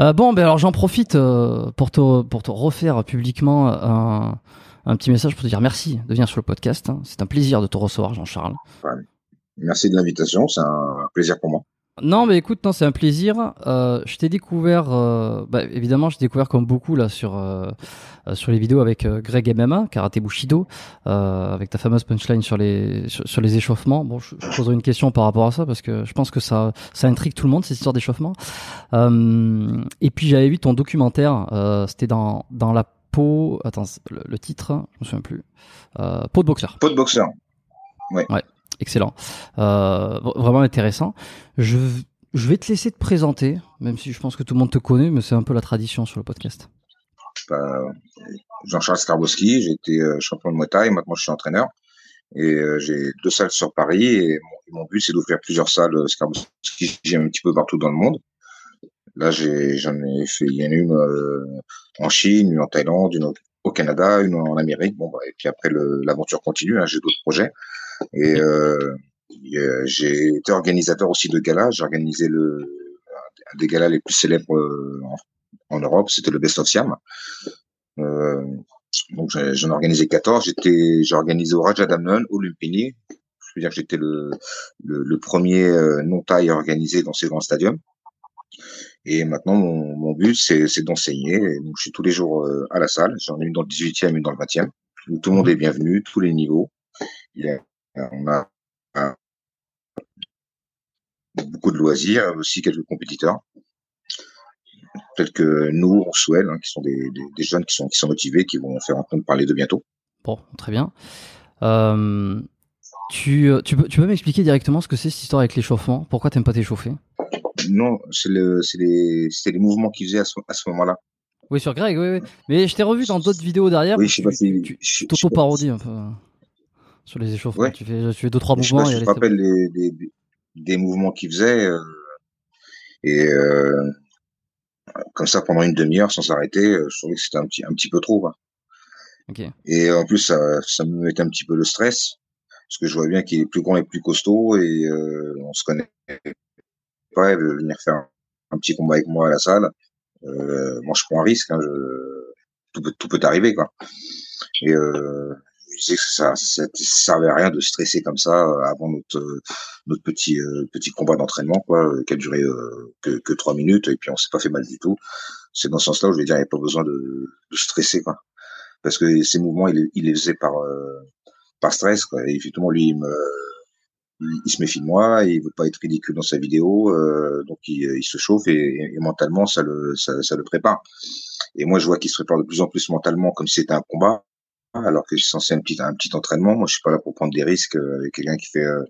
Euh, bon, ben alors j'en profite euh, pour, te, pour te refaire publiquement un, petit message pour te dire merci de venir sur le podcast. C'est un plaisir de te recevoir, Jean-Charles. Merci de l'invitation, c'est un plaisir pour moi. Non, mais écoute, non, c'est un plaisir. Euh, je t'ai découvert, euh, bah, évidemment, j'ai découvert comme beaucoup là sur euh, euh sur les vidéos avec euh, Greg MMA, Karate Bushido, euh, avec ta fameuse punchline sur les sur, sur les échauffements. Bon, je, je, poserai une question par rapport à ça parce que je pense que ça ça intrigue tout le monde cette histoire d'échauffement. et puis j'avais vu ton documentaire, c'était dans dans la peau. Attends, le, le, titre, je me souviens plus. peau de boxeur. Peau de boxeur. Ouais. Ouais excellent, euh, vraiment intéressant. Je, je vais te laisser te présenter, même si je pense que tout le monde te connaît, mais c'est un peu la tradition sur le podcast. Bah, Jean-Charles Skarbowski, j'ai été euh, champion de Muay Thai, maintenant je suis entraîneur. Et euh, j'ai deux salles sur Paris et mon, but c'est d'ouvrir plusieurs salles Skarbowski, j'ai un petit peu partout dans le monde. Là, j'en ai, ai, fait, il une en Chine, une en Thaïlande, une au Canada, une en Amérique. Bon, bah, et puis après, l'aventure continue. Hein, j'ai d'autres projets. Et euh, j'ai été organisateur aussi de galas. J'ai organisé le un des galas les plus célèbres euh, en, en Europe. C'était le Best of Siam. Euh, donc j'en ai organisé 14. J'étais, j'ai organisé au Rajadamnon, au Lumpini. Je veux dire que j'étais le, le, le, premier euh, non-taille organisé dans ces grands stadiums. Et maintenant, mon, mon but, c'est d'enseigner. Donc, je suis tous les jours euh, à la salle. J'en ai une dans le 18e, une dans le 20e, où tout le monde est bienvenu, tous les niveaux. Il y a, on a, a beaucoup de loisirs, aussi quelques compétiteurs. Peut-être que nous, on souhaite, hein, qui sont des, des, des, jeunes qui sont, qui sont motivés, qui vont faire entendre parler de bientôt. Bon, très bien. Euh, tu, tu peux, tu peux m'expliquer directement ce que c'est cette histoire avec l'échauffement? Pourquoi t'aimes pas t'échauffer? Non, c'est le, les, les mouvements qu'il faisait à ce, à ce moment-là. Oui, sur Greg, oui, oui. Mais je t'ai revu dans d'autres vidéos derrière. Oui, je sais pas si. Tu, tu t'auto-parodies un peu sur les échauffements. Ouais. Tu, fais, tu fais deux, trois mouvements. Je, sais pas, je me rappelle des, des, des, mouvements qu'il faisait. Euh, et euh, comme ça, pendant une demi-heure, sans s'arrêter, euh, je trouvais que c'était un petit, un petit peu trop. Quoi. Okay. Et en plus, ça, ça me mettait un petit peu le stress. Parce que je vois bien qu'il est plus grand et plus costaud et euh, on se connaît pas. Il veut venir faire un, un, petit combat avec moi à la salle. Moi, je prends un risque. Hein, je, tout, peut, tout peut arriver. Quoi. Et euh, je disais que ça, ça, servait à rien de stresser comme ça avant notre notre petit euh, petit combat d'entraînement quoi qui a duré euh, que que trois minutes et puis on s'est pas fait mal du tout. C'est dans ce sens-là où je vais dire il n'y a pas besoin de, de stresser quoi. Parce que ces mouvements il, il les faisait par euh, par stress quoi. Et effectivement lui il me il, se méfie de moi, il veut pas être ridicule dans sa vidéo, euh, donc il, il, se chauffe et, et, mentalement ça le ça, ça le prépare. Et moi je vois qu'il se prépare de plus en plus mentalement comme si c'était un combat alors que c'est censé un petit un petit entraînement. Moi, je suis pas là pour prendre des risques avec quelqu'un qui fait euh,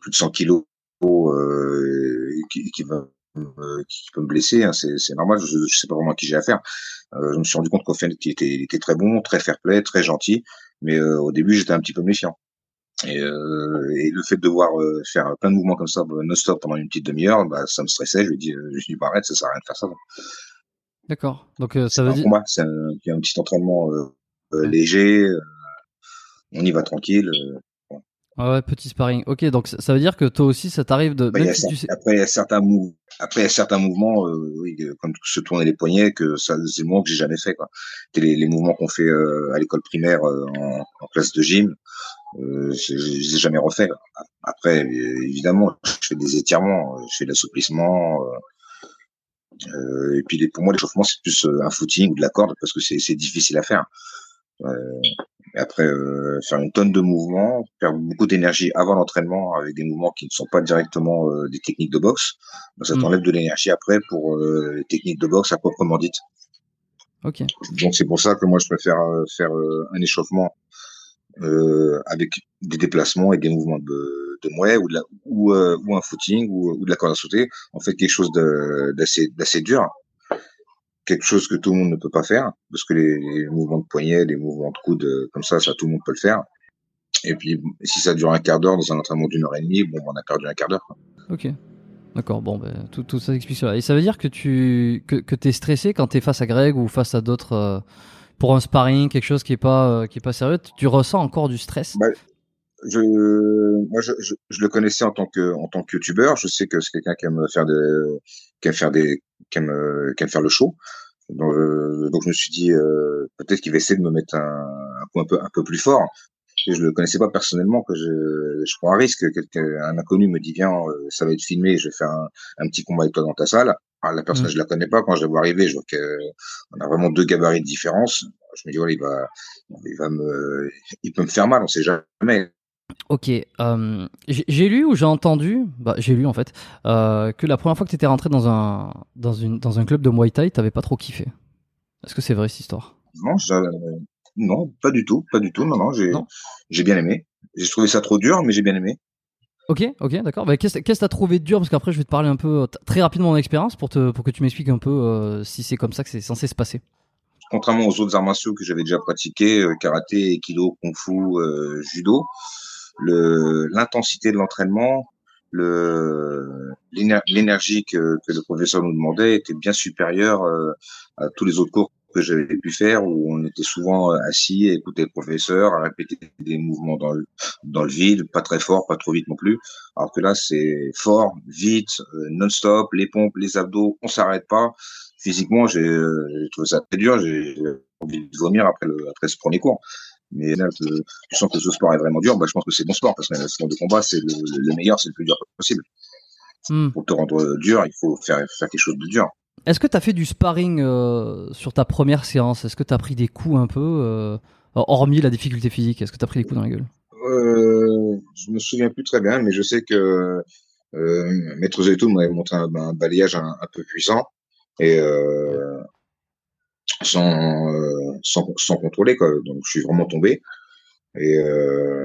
plus de 100 kilos euh, qui, qui, va, euh, qui peut me blesser. Hein. C'est normal. Je, je sais pas vraiment qui j'ai affaire. Euh, je me suis rendu compte qu'au fait, il était, il était très bon, très fair-play, très gentil. Mais euh, au début, j'étais un petit peu méfiant. Et, euh, et, le fait de devoir faire plein de mouvements comme ça non-stop pendant une petite demi-heure, bah, ça me stressait. Je lui ai dit, je lui ai dit, bah, arrête, ça sert à rien de faire ça. D'accord. Donc ça veut dire. C'est un, un, petit entraînement euh, léger, euh, on y va tranquille. Euh, ah ouais, petit sparring. Ok, donc ça veut dire que toi aussi, ça t'arrive de. Bah, y si. Après, il y a certains mouvements. Après, il y a certains mouvements, euh, oui, comme se tourner les poignets, que ça, c'est le mouvement que j'ai jamais fait. Quoi. Les, les mouvements qu'on fait euh, à l'école primaire euh, en, en, classe de gym, euh, je les ai jamais refait. Après, évidemment, je fais des étirements, je fais de l'assouplissement. et puis, les, pour moi, l'échauffement, c'est plus un footing ou de la corde parce que c'est difficile à faire. Euh, après, euh, faire une tonne de mouvements, perdre beaucoup d'énergie avant l'entraînement avec des mouvements qui ne sont pas directement euh, des techniques de boxe, ben, ça t'enlève mmh. de l'énergie après pour euh, les techniques de boxe à proprement dites. Ok. Donc c'est pour ça que moi je préfère faire un échauffement avec des déplacements et des mouvements de, de mouet ou, de la, ou, ou un footing ou, ou, de la corde à sauter. On fait quelque chose d'assez dur, quelque chose que tout le monde ne peut pas faire parce que les, les mouvements de poignet, les mouvements de coude comme ça, ça tout le monde peut le faire. Et puis si ça dure un quart d'heure dans un entraînement d'une heure et demie, bon, on a perdu un quart d'heure. Ok. D'accord, bon, ben, tout, tout ça explique cela. Et ça veut dire que tu que, que es stressé quand tu es face à Greg ou face à d'autres euh, pour un sparring, quelque chose qui est pas euh, qui est pas sérieux, tu ressens encore du stress? Bah, je, moi, je, je, je, le connaissais en tant que en tant que youtubeur. Je sais que c'est quelqu'un qui aime faire des qui aime faire des qui aime, qui aime faire le show. Donc, euh, donc je me suis dit euh, peut-être qu'il va essayer de me mettre un, un coup un peu un peu plus fort et je le connaissais pas personnellement que je, je prends un risque. Quelqu'un, un inconnu me dit viens, euh, ça va être filmé, je vais faire un, un petit combat avec toi dans ta salle. Alors, la personne, mm. je la connais pas. Quand je la vois arriver, je vois qu'on a vraiment deux gabarits de différence. Je me dis voilà, il va, il va me, il peut me faire mal, on sait jamais. Ok, euh, j'ai lu ou j'ai entendu, bah, j'ai lu en fait, euh, que la première fois que tu étais rentré dans un, dans, une, dans un club de Muay Thai, t'avais pas trop kiffé. Est-ce que c'est vrai cette histoire? Non, non, pas du tout, pas du tout. Non, non, j'ai, j'ai bien aimé. J'ai trouvé ça trop dur, mais j'ai bien aimé. Ok, ok, d'accord. Bah, qu'est-ce que tu as trouvé dur? Parce qu'après, je vais te parler un peu très rapidement de mon expérience pour, te, pour que tu m'expliques un peu euh, si c'est comme ça que c'est censé se passer. Contrairement aux autres arts martiaux que j'avais déjà pratiqués, euh, karaté, aikido, kung fu, euh, judo, l'intensité de l'entraînement, le, l'énergie que, que le professeur nous demandait était bien supérieure à tous les autres cours que j'avais pu faire où on était souvent euh, assis à écouter le professeur, à répéter des mouvements dans le, dans le vide, pas très fort, pas trop vite non plus. Alors que là, c'est fort, vite, euh, non-stop, les pompes, les abdos, on s'arrête pas. Physiquement, j'ai euh, trouvé ça très dur, j'ai envie de vomir après, le, après ce premier cours. Mais là, je, je sens que ce sport est vraiment dur, bah, je pense que c'est bon sport parce que le sport de combat, c'est le, le, meilleur, c'est le plus dur possible. Hmm. Pour te rendre dur, il faut faire, faire quelque chose de dur. Est-ce que tu as fait du sparring euh, sur ta première séance? Est-ce que tu as pris des coups un peu, euh, hormis la difficulté physique? Est-ce que tu as pris des coups dans la gueule? Euh, Je me souviens plus très bien, mais je sais que euh, Maître Zeto m'avait montré un, un balayage un, un, peu puissant et sans, euh, sans, sans, contrôler. Quoi. Donc je suis vraiment tombé. Et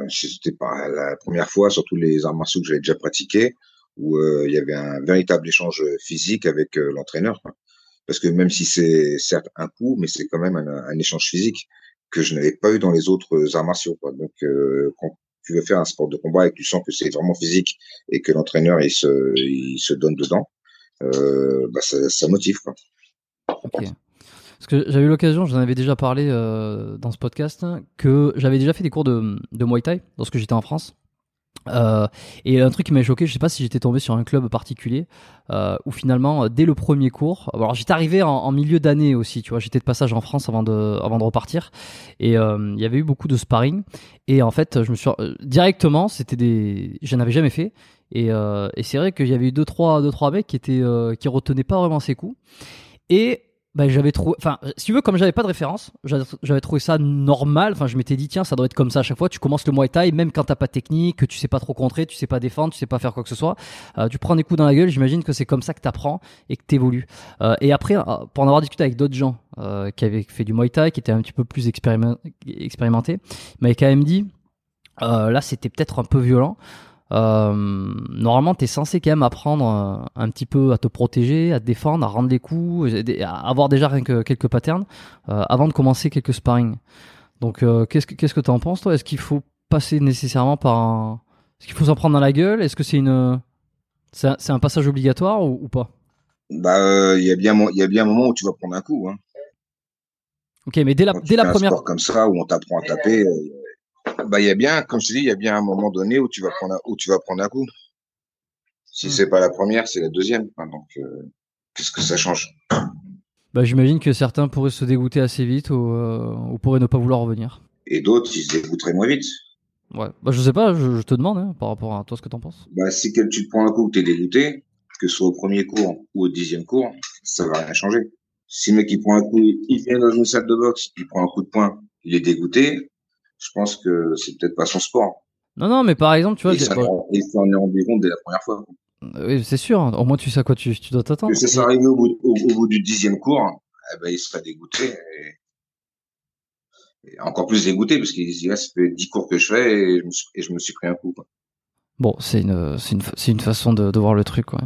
c'était pas la première fois, surtout les arts martiaux que j'avais déjà pratiqués où euh, il y avait un véritable échange physique avec euh, l'entraîneur. Parce que même si c'est certes un coup, mais c'est quand même un, un, échange physique que je n'avais pas eu dans les autres arts martiaux. Quoi. Donc euh, quand tu veux faire un sport de combat et que tu sens que c'est vraiment physique et que l'entraîneur il se, il se donne dedans, euh, bah ça, ça motive. Quoi. Parce que j'avais eu l'occasion, j'en avais déjà parlé euh, dans ce podcast, que j'avais déjà fait des cours de, Muay Thai lorsque j'étais en France. Euh, et un truc qui m'a choqué, je sais pas si j'étais tombé sur un club particulier euh, où finalement dès le premier cours, alors j'étais arrivé en, milieu d'année aussi, tu vois, j'étais de passage en France avant de repartir. Et euh, il y avait eu beaucoup de sparring. Et en fait je me suis euh, directement, c'était des, je n'avais jamais fait. Et, euh, et c'est vrai qu'il y avait eu deux trois deux trois mecs qui étaient qui retenaient pas vraiment ses coups. Et bah, j'avais trouvé, enfin, si tu veux, comme j'avais pas de référence, j'avais trouvé ça normal. Enfin, je m'étais dit, tiens, ça doit être comme ça à chaque fois. Tu commences le Muay Thai, même quand t'as pas de technique, que tu sais pas trop contrer, tu sais pas défendre, tu sais pas faire quoi que ce soit. Euh, tu prends des coups dans la gueule. J'imagine que c'est comme ça que t'apprends et que t'évolues. Euh, et après, euh, pour en avoir discuté avec d'autres gens euh, qui avaient fait du Muay Thai, qui étaient un petit peu plus expérimentés, ils m'avaient quand même dit, euh, là, c'était peut-être un peu violent. Euh, normalement, tu es censé quand même apprendre euh, un petit peu à te protéger, à te défendre, à rendre les coups, à avoir déjà rien que quelques patterns euh, avant de commencer quelques sparring. Donc, euh, qu'est-ce que qu'est-ce que t'en penses toi? Est-ce qu'il faut passer nécessairement par un... Est-ce qu'il faut s'en prendre dans la gueule? Est-ce que c'est une c'est un, un, passage obligatoire ou, ou pas? Bah, il y a bien il y a bien un moment où tu vas prendre un coup. Hein. Ok, mais dès la dès la première. comme ça où on t'apprend à taper bah, il y a bien, comme je te dis, il y a bien un moment donné où tu vas prendre un, où tu vas prendre un coup. Si mmh. c'est pas la première, c'est la deuxième. donc, euh, qu'est-ce que ça change? Bah, J'imagine que certains pourraient se dégoûter assez vite ou, euh, ou pourraient ne pas vouloir revenir. Et d'autres, ils se dégoûteraient moins vite. Ouais. Bah, je sais pas, je, je te demande hein, par rapport à toi ce que t'en penses. Bah, si tu te prends un coup que t'es dégoûté, que ce soit au premier cours ou au dixième cours, ça va rien changer. Si le mec il prend un coup, il vient dans une salle de boxe, il prend un coup de poing, il est dégoûté, je pense que c'est peut-être pas son sport. Non, non, mais par exemple, tu vois. Il s'en est rendu compte dès la première fois. Oui, c'est sûr. Au moins, tu sais à quoi tu, tu dois t'attendre. Que ça arrivé au bout, au, au bout, du dixième cours, eh ben, il serait dégoûté. Et... Et encore plus dégoûté parce qu'il dit là, ça fait dix cours que je fais et je me suis, et je me suis pris un coup. Quoi. Bon, c'est une, une, une façon de, de, voir le truc, quoi.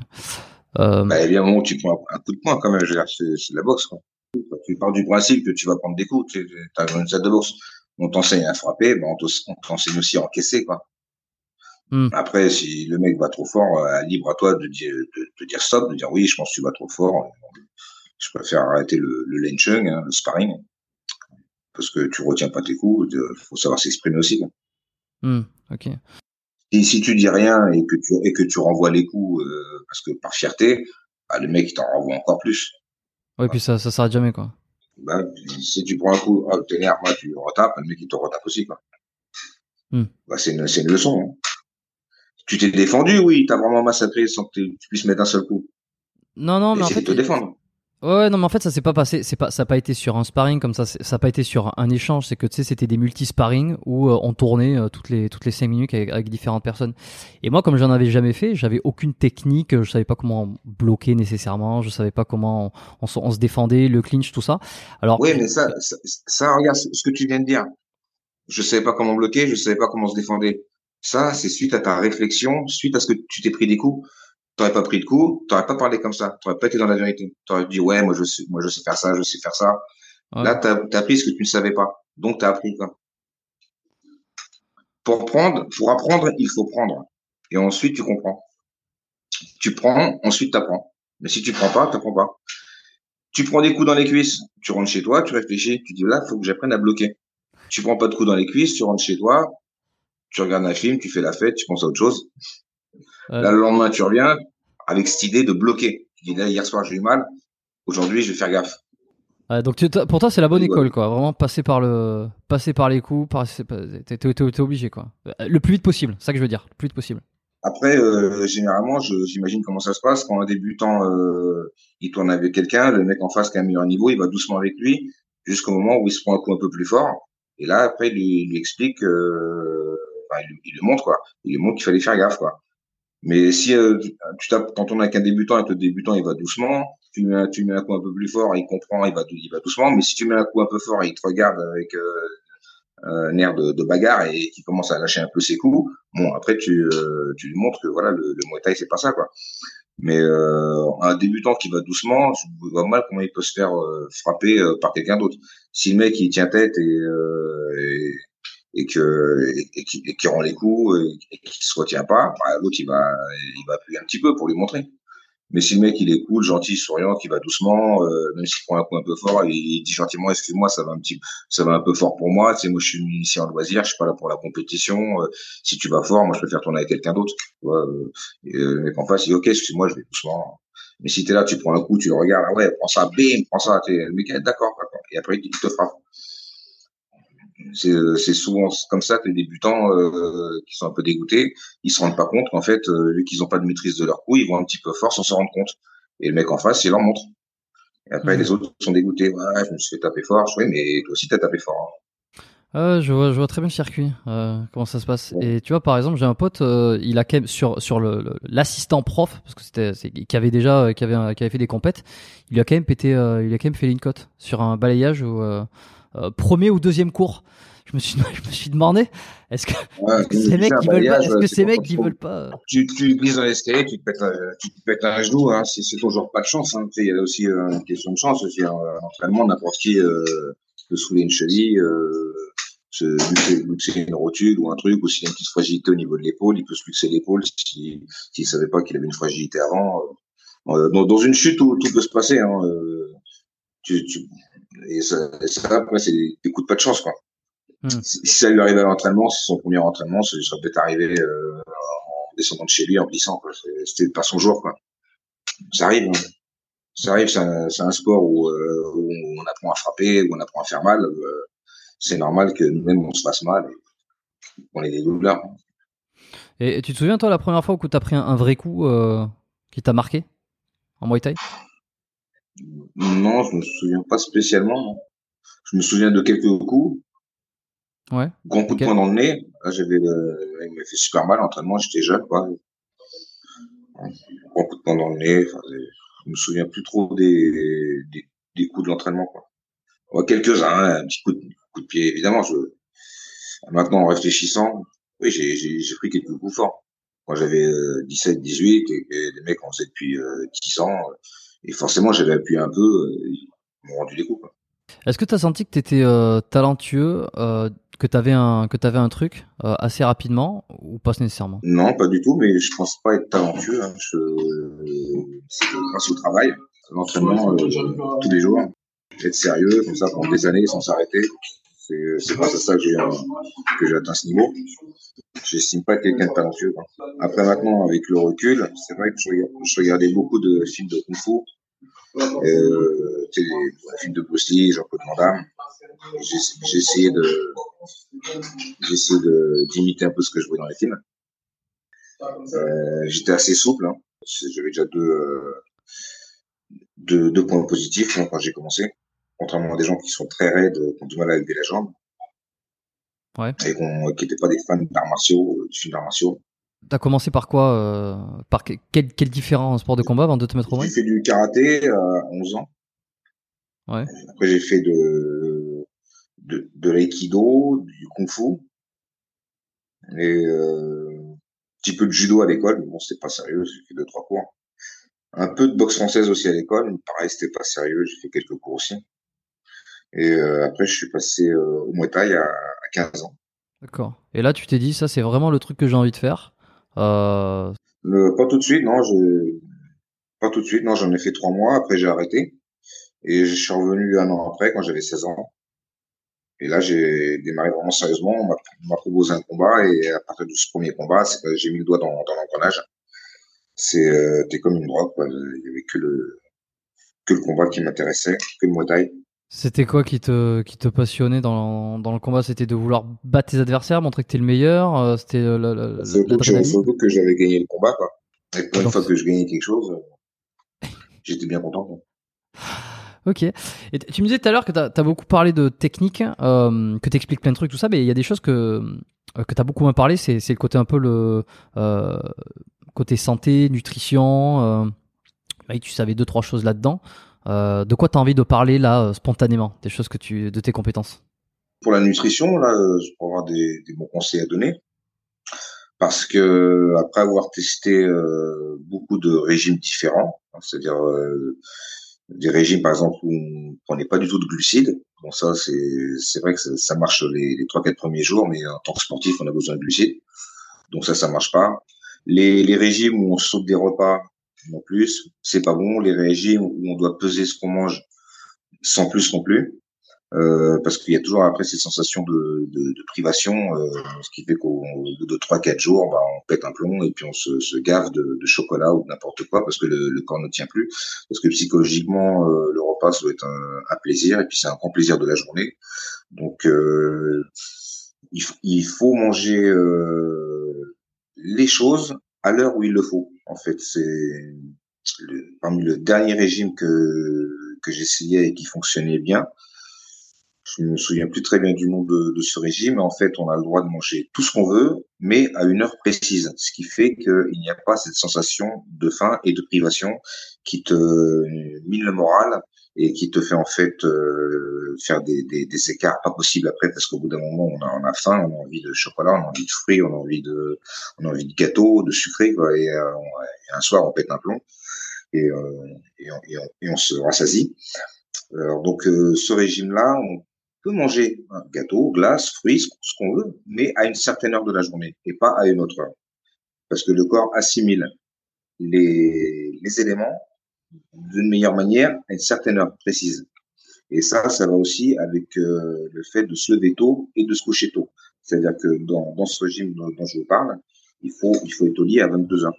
Euh... Bah, il y a un moment où tu prends un, coup de poing, quand même. C'est, c'est de la boxe, quoi. Tu pars du principe que tu vas prendre des coups. Tu as une salle de boxe. On t'enseigne à frapper, ben on t'enseigne aussi à encaisser, quoi. Hmm. Après, si le mec va trop fort, euh, libre à toi de dire, de, de, dire stop, de dire oui, je pense que tu vas trop fort. Je préfère arrêter le, le lenchung, hein, le sparring, parce que tu retiens pas tes coups. Il faut savoir s'exprimer aussi. Hmm, ok. Et si tu dis rien et que tu et que tu renvoies les coups euh, parce que par fierté, bah, le mec il t'en renvoie encore plus. Oui, puis ça ça s'arrête jamais quoi. Bah, si tu prends un coup, oh, t'énerves, moi tu retapes, le mec il te retape aussi quoi. Hmm. Bah, c'est une c'est une leçon. Hein. Tu t'es défendu, oui, t'as vraiment massacré sans que tu puisses mettre un seul coup. Non non, mais en fait. te défendre. Ouais, non, mais en fait, ça s'est pas passé. C'est pas, ça a pas été sur un sparring comme ça. Ça a pas été sur un échange. C'est que tu sais, c'était des multi-sparring où euh, on tournait euh, toutes les toutes les cinq minutes avec, différentes personnes. Et moi, comme j'en avais jamais fait, j'avais aucune technique. Je savais pas comment bloquer nécessairement. Je savais pas comment on, on, se défendait, le clinch, tout ça. Alors. Oui, mais ça, ça, ça, regarde ce que tu viens de dire. Je savais pas comment bloquer. Je savais pas comment se défendre. Ça, c'est suite à ta réflexion, suite à ce que tu t'es pris des coups t'aurais pas pris de coup, t'aurais pas parlé comme ça, t'aurais pas été dans la vérité. T'aurais dit ouais, moi je sais, moi je sais faire ça, je sais faire ça. Là, t'as as appris ce que tu ne savais pas, donc t'as appris quoi? Pour prendre, pour apprendre, il faut prendre, et ensuite tu comprends. Tu prends, ensuite t'apprends. Mais si tu prends pas, t'apprends pas. Tu prends des coups dans les cuisses, tu rentres chez toi, tu réfléchis, tu dis là, faut que j'apprenne à bloquer. Tu prends pas de coups dans les cuisses, tu rentres chez toi, tu regardes un film, tu fais la fête, tu penses à autre chose. Là, le lendemain, tu reviens avec cette idée de bloquer. Tu dis là, hier soir, j'ai eu mal. Aujourd'hui, je vais faire gaffe. donc pour toi, c'est la bonne école, quoi. Vraiment passer par le, passer par les coups, t'es obligé, quoi. Le plus vite possible, c'est ça que je veux dire, le plus vite possible. Après, euh, généralement, j'imagine comment ça se passe quand un débutant, euh, il tourne avec quelqu'un, le mec en face qui a un meilleur niveau, il va doucement avec lui jusqu'au moment où il se prend un coup un peu plus fort. Et là, après, il lui, explique, euh, enfin, il, il, lui montre quoi, il lui montre qu'il fallait faire gaffe quoi. Mais si euh, tu tapes, quand on a qu'un débutant et que le débutant il va doucement, tu mets, un, tu mets un coup un peu plus fort, il comprend, il va, il va doucement. Mais si tu mets un coup un peu fort et il te regarde avec euh, un air de, de, bagarre et qui commence à lâcher un peu ses coups, bon après tu, euh, tu lui montres que voilà le, le Muay Thai c'est pas ça quoi. Mais euh, un débutant qui va doucement, je vois mal comment il peut se faire frapper par quelqu'un d'autre. Si le mec il tient tête et, et et et, qui, et rend les coups et, qui se retient pas, bah, l'autre il va il va appuyer un petit peu pour lui montrer. Mais si le mec il est cool, gentil, souriant, qui va doucement, euh, même s'il prend un coup un peu fort, il, il dit gentiment excuse-moi, ça va un petit, ça va un peu fort pour moi. Tu moi je suis ici en loisir, je suis pas là pour la compétition. Euh, si tu vas fort, moi je préfère tourner avec quelqu'un d'autre. Tu euh, et, le mec en face, il dit ok, excuse-moi, je vais doucement. Mais si t'es là, tu prends un coup, tu le regardes, ah ouais, prends ça, bim, prends ça, le mec d'accord, d'accord. Et après il te frappe. C'est souvent comme ça que les débutants euh, qui sont un peu dégoûtés, ils se rendent pas compte qu'en fait, euh, vu qu'ils ont pas de maîtrise de leur coup, ils vont un petit peu fort sans se rendre compte. Et le mec en face, il leur montre. Et après, les autres sont dégoûtés. Ouais, je me suis fait taper fort. Oui, mais toi aussi, t'as tapé fort. Hein. Ah, je vois, je vois très bien le circuit, euh, comment ça se passe. Et tu vois, par exemple, j'ai un pote, euh, il a quand même sur sur le l'assistant prof, parce que c'était qui avait déjà qui avait qui avait fait des compètes, il a quand même pété, euh, il a quand même fait une cote sur un balayage où euh, premier ou deuxième cours. Je me suis, je me suis demandé, est-ce que, ces mecs qui veulent pas, est-ce que ces mecs qui veulent pas. Tu, tu glisses dans l'escalier, tu te pètes, tu te pètes un genou, hein, c'est toujours pas de chance, hein. Il y a aussi euh, une question de chance aussi, hein. L'entraînement, n'importe qui, euh, peut soulever une cheville, euh, se luxer une rotule ou un truc, ou s'il a une petite fragilité au niveau de l'épaule, il peut se luxer l'épaule s'il si, savait pas qu'il avait une fragilité avant. Euh, dans, dans, une chute, tout, tout peut se passer, hein. Euh, tu, tu, et ça, ça après, c'est des, coups de pas de chance, quoi. Hmm. Si, ça lui arrivait à l'entraînement, c'est son premier entraînement, ça serait peut-être arrivé euh, en descendant de chez lui, en glissant, quoi. C'était pas son jour, quoi. Ça arrive, hein. Ça arrive, c'est un, un, sport où, euh, où, on apprend à frapper, où on apprend à faire mal. Euh, c'est normal que nous-mêmes, on se fasse mal et qu'on ait des douleurs. Et, tu te souviens, toi, la première fois où tu as pris un, un vrai coup qui t'a marqué en Muay Thai? Non, je me souviens pas spécialement. Je me souviens de quelques coups. Ouais. Grand coup de poing dans le nez. Là, j'avais, euh, il m'a fait super mal l'entraînement. J'étais jeune, quoi. Grand coup de poing dans le nez. Enfin, je me souviens plus trop des, des, des coups de l'entraînement, quoi. quelques-uns, hein, un petit coup de, coup de pied, évidemment. Je, maintenant, en réfléchissant, oui, j'ai, j'ai, j'ai pris quelques coups forts. quand j'avais 17, 18 et, et les mecs en faisaient depuis 10 ans. Et forcément, j'avais appuyé un peu, ils m'ont rendu des coups. Est-ce que tu as senti que tu étais talentueux, que tu avais un que tu avais un truc assez rapidement ou pas nécessairement? Non, pas du tout, mais je pense pas être talentueux. Hein. C'est grâce au travail, l'entraînement tous les jours, être sérieux comme ça pendant des années sans s'arrêter. C'est grâce à ça que j'ai atteint ce niveau. J'estime pas quelqu'un de talentueux. Après maintenant, avec le recul, c'est vrai que je, regardais beaucoup de films de kung fu, euh, films de Bruce Lee, Jean-Claude Van Damme. Essayé d'imiter un peu ce que je voyais dans les films. Euh, J'étais assez souple. Hein. J'avais déjà euh, deux points positifs hein, quand j'ai commencé contrairement à des gens qui sont très raides, qui ont du mal à lever la jambe. Ouais. Et qui n'étaient pas des fans d'arts martiaux, euh, du film d'arts martiaux. T'as commencé par quoi euh, Par quel, quel différent sport de combat avant de te mettre au J'ai fait du karaté à 11 ans. Ouais. Après, j'ai fait de, de, de l'aïkido, du kung-fu. Et euh, un petit peu de judo à l'école, mais bon, c'était pas sérieux, j'ai fait deux, trois cours. Un peu de boxe française aussi à l'école, mais pareil, c'était pas sérieux, j'ai fait quelques cours aussi. Et euh, après, je suis passé euh, au Muay Thai à, à 15 ans. D'accord. Et là, tu t'es dit, ça, c'est vraiment le truc que j'ai envie de faire. Euh... Le, pas tout de suite, non. Pas tout de suite, non. J'en ai fait trois mois. Après, j'ai arrêté. Et je suis revenu un an après, quand j'avais 16 ans. Et là, j'ai démarré vraiment sérieusement. On m'a proposé un combat. Et à partir de ce premier combat, j'ai mis le doigt dans, dans l'engrenage. C'est, euh, comme une drogue. Quoi. Il y avait que le, que le combat qui m'intéressait, que le Muay Thai. C'était quoi qui te, qui te passionnait dans, dans le combat? C'était de vouloir battre tes adversaires, montrer que tu es le meilleur euh, C'était la, surtout, que j'avais gagné le combat. Quoi. Et pour une fois que je gagnais quelque chose, euh, j'étais bien content. Ok. Et tu me disais tout à l'heure que tu as, beaucoup parlé de technique, euh, que tu expliques plein de trucs, tout ça, mais il y a des choses que, que tu as beaucoup moins parlé, c'est le côté un peu le côté santé, nutrition. tu savais deux, trois choses là-dedans. Euh, de quoi tu as envie de parler là euh, spontanément, des choses que tu, de tes compétences? Pour la nutrition, là, euh, je pourrais avoir des, bons conseils à donner. Parce que après avoir testé beaucoup de régimes différents, hein, c'est-à-dire des régimes par exemple où on prenait pas du tout de glucides, bon ça c'est vrai que ça, marche les, les 3-4 premiers jours, mais en tant que sportif on a besoin de glucides, donc ça ça marche pas. Les, les régimes où on saute des repas, non plus. C'est pas bon. Les régimes où on doit peser ce qu'on mange sans plus non plus. Euh, parce qu'il y a toujours après cette sensation de, privation, euh, ce qui fait qu'au bout de 3-4 jours, bah, on pète un plomb et puis on se, se de, chocolat ou de n'importe quoi parce que le, corps ne tient plus. Parce que psychologiquement, euh, le repas, doit être un, plaisir et puis c'est un grand plaisir de la journée. Donc, il, faut manger les choses à l'heure où il le faut. En fait, c'est parmi le dernier régime que que j'essayais et qui fonctionnait bien. Je me souviens plus très bien du nom de, de, ce régime. En fait, on a le droit de manger tout ce qu'on veut, mais à une heure précise, ce qui fait qu'il n'y a pas cette sensation de faim et de privation qui te mine le moral et qui te fait en fait euh, faire des, des, des, écarts pas possibles après parce qu'au bout d'un moment on a, on a faim, on a envie de chocolat, on a envie de fruits, on a envie de on a envie de gâteau, de sucré quoi, et, euh, un soir on pète un plomb et, euh, et, on, et, on, se rassasie. Alors donc euh, ce régime là, on peut manger un gâteau, glace, fruits, ce qu'on veut, mais à une certaine heure de la journée et pas à une autre heure parce que le corps assimile les, les éléments d'une meilleure manière à une certaine heure précise. Et ça, ça va aussi avec euh, le fait de se lever tôt et de se coucher tôt. C'est-à-dire que dans, dans ce régime dont, je vous parle, il faut, il faut être au lit à 22 heures.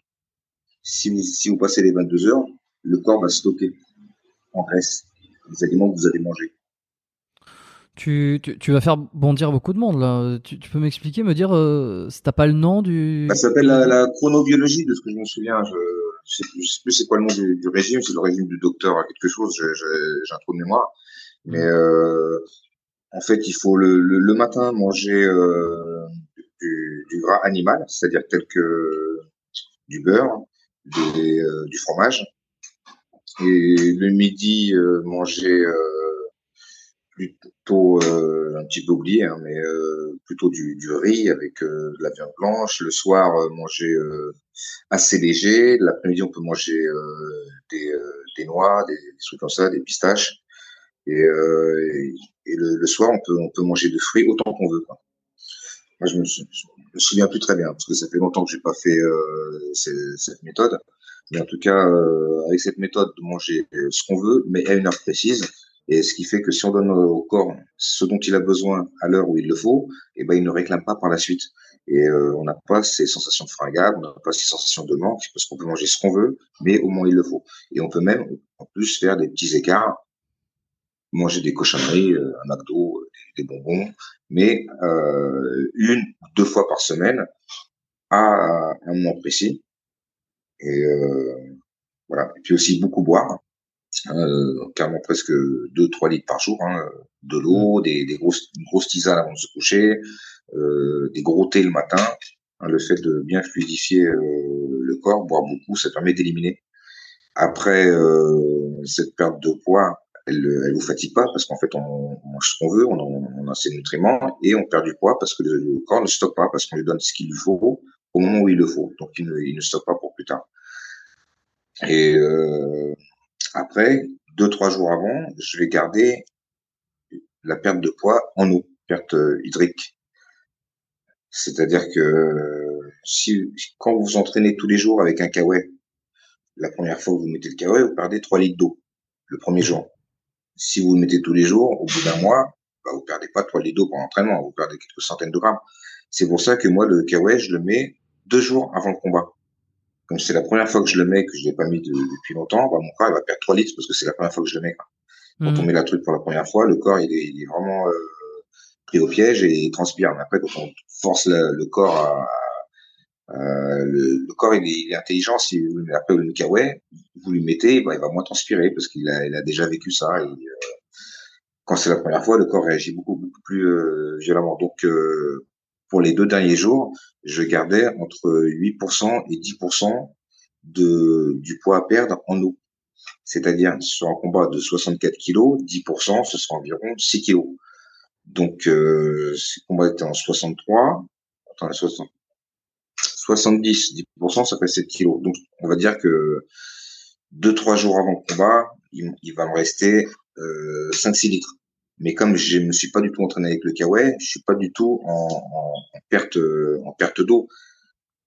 Si, si vous passez les 22 heures, le corps va stocker en graisse les aliments que vous avez mangés. Tu, tu, vas faire bondir beaucoup de monde là. Tu, tu peux m'expliquer, me dire, euh, t'as pas le nom du. Ça s'appelle la, la, chronobiologie, de ce que je me souviens. Je, je sais, sais plus c'est quoi le nom du, du régime, c'est le régime du docteur à quelque chose, j'ai un trou de mémoire. Mais euh, en fait, il faut le, le, le matin manger euh, du, du, gras animal, c'est-à-dire tel que du beurre, des, euh, du fromage. Et le midi, euh, manger euh, euh, un petit peu oublié, hein, mais euh, plutôt du, riz avec euh, de la viande blanche. Le soir, manger assez léger. L'après-midi, on peut manger des, noix, des, trucs comme ça, des pistaches. Et, et, le, soir, on peut, on peut manger de fruits autant qu'on veut. Je me, souviens plus très bien parce que ça fait longtemps que j'ai pas fait cette méthode. Mais en tout cas, avec cette méthode de manger ce qu'on veut, mais à une heure précise, et ce qui fait que si on donne au corps ce dont il a besoin à l'heure où il le faut, et eh ben il ne réclame pas par la suite. Et euh, on n'a pas ces sensations de fringade, on n'a pas ces sensations de manque, parce qu'on peut manger ce qu'on veut, mais au moins il le faut. Et on peut même, en plus, faire des petits écarts, manger des cochonneries, euh, un McDo, des, bonbons, mais euh, une ou deux fois par semaine à un moment précis. Et euh, voilà. Et puis aussi beaucoup boire euh, carrément presque 2-3 litres par jour, hein, de l'eau, mmh. des, des grosses, une grosse tisane avant de se coucher, euh, des gros thés le matin. Hein, le fait de bien fluidifier euh, le corps, boire beaucoup, ça permet d'éliminer. Après euh, cette perte de poids, elle, elle vous fatigue pas parce qu'en fait on, on mange ce qu'on veut, on, on, a ses nutriments et on perd du poids parce que le, corps ne stocke pas parce qu'on lui donne ce qu'il lui faut au moment où il le faut. Donc il ne, il ne stocke pas pour plus tard. Et euh, après, deux, trois jours avant, je vais garder la perte de poids en eau, perte euh, hydrique. C'est-à-dire que si, quand vous entraînez tous les jours avec un kawaii, la première fois que vous mettez le kawaii, vous perdez 3 litres d'eau le premier jour. Si vous le mettez tous les jours, au bout d'un mois, bah, vous perdez pas 3 litres d'eau pendant l'entraînement, vous perdez quelques centaines de grammes. C'est pour ça que moi, le kawaii, je le mets deux jours avant le combat comme c'est la première fois que je le mets, que je l'ai pas mis depuis longtemps, bah, mon corps il va perdre 3 litres parce que c'est la première fois que je le mets. Quand on mmh. met la truc pour la première fois, le corps il est, il est vraiment euh, pris au piège et il transpire. Mais après, quand on force le, corps à, le, le, corps il est, il est, intelligent. Si vous après le kawaii, vous lui mettez, bah, il va moins transpirer parce qu'il a, il a déjà vécu ça. Et, euh, quand c'est la première fois, le corps réagit beaucoup beaucoup plus euh, violemment. Donc euh, pour les deux derniers jours, je gardais entre 8% et 10% de, du poids à perdre en eau. C'est-à-dire, sur un combat de 64 kilos, 10%, ce sera environ 6 kilos. Donc, euh, ce combat était en 63, attends, 60, 70, 10%, ça fait 7 kilos. Donc, on va dire que 2-3 jours avant le combat, il, il va me rester euh, 5-6 litres. Mais comme je me suis pas du tout entraîné avec le kawaii, je suis pas du tout en, perte en perte d'eau.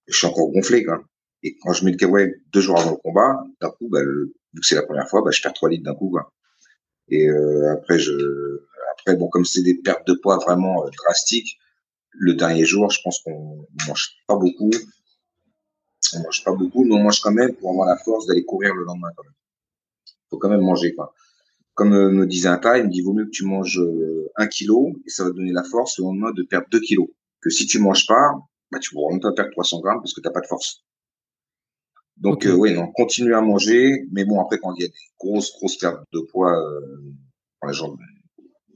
Je suis encore gonflé quoi. Et quand je mets le kawaii deux jours avant le combat, d'un coup, bah, vu que c'est la première fois, bah, je perds trois litres d'un coup quoi. Et euh, après je après bon comme c'est des pertes de poids vraiment euh, drastiques, le dernier jour, je pense qu'on mange pas beaucoup. On mange pas beaucoup, mais on mange quand même pour avoir la force d'aller courir le lendemain quand. Faut quand même manger quoi comme euh, me disait un tas, il me dit vaut mieux que tu manges euh, un kilo et ça va te donner la force le lendemain de perdre deux kilos. Que si tu manges pas, bah, tu pourras même pas perdre 300 grammes parce que t'as pas de force. Donc euh, oui, non, continue à manger, mais bon après quand il y a des grosses grosses pertes de poids, euh, les gens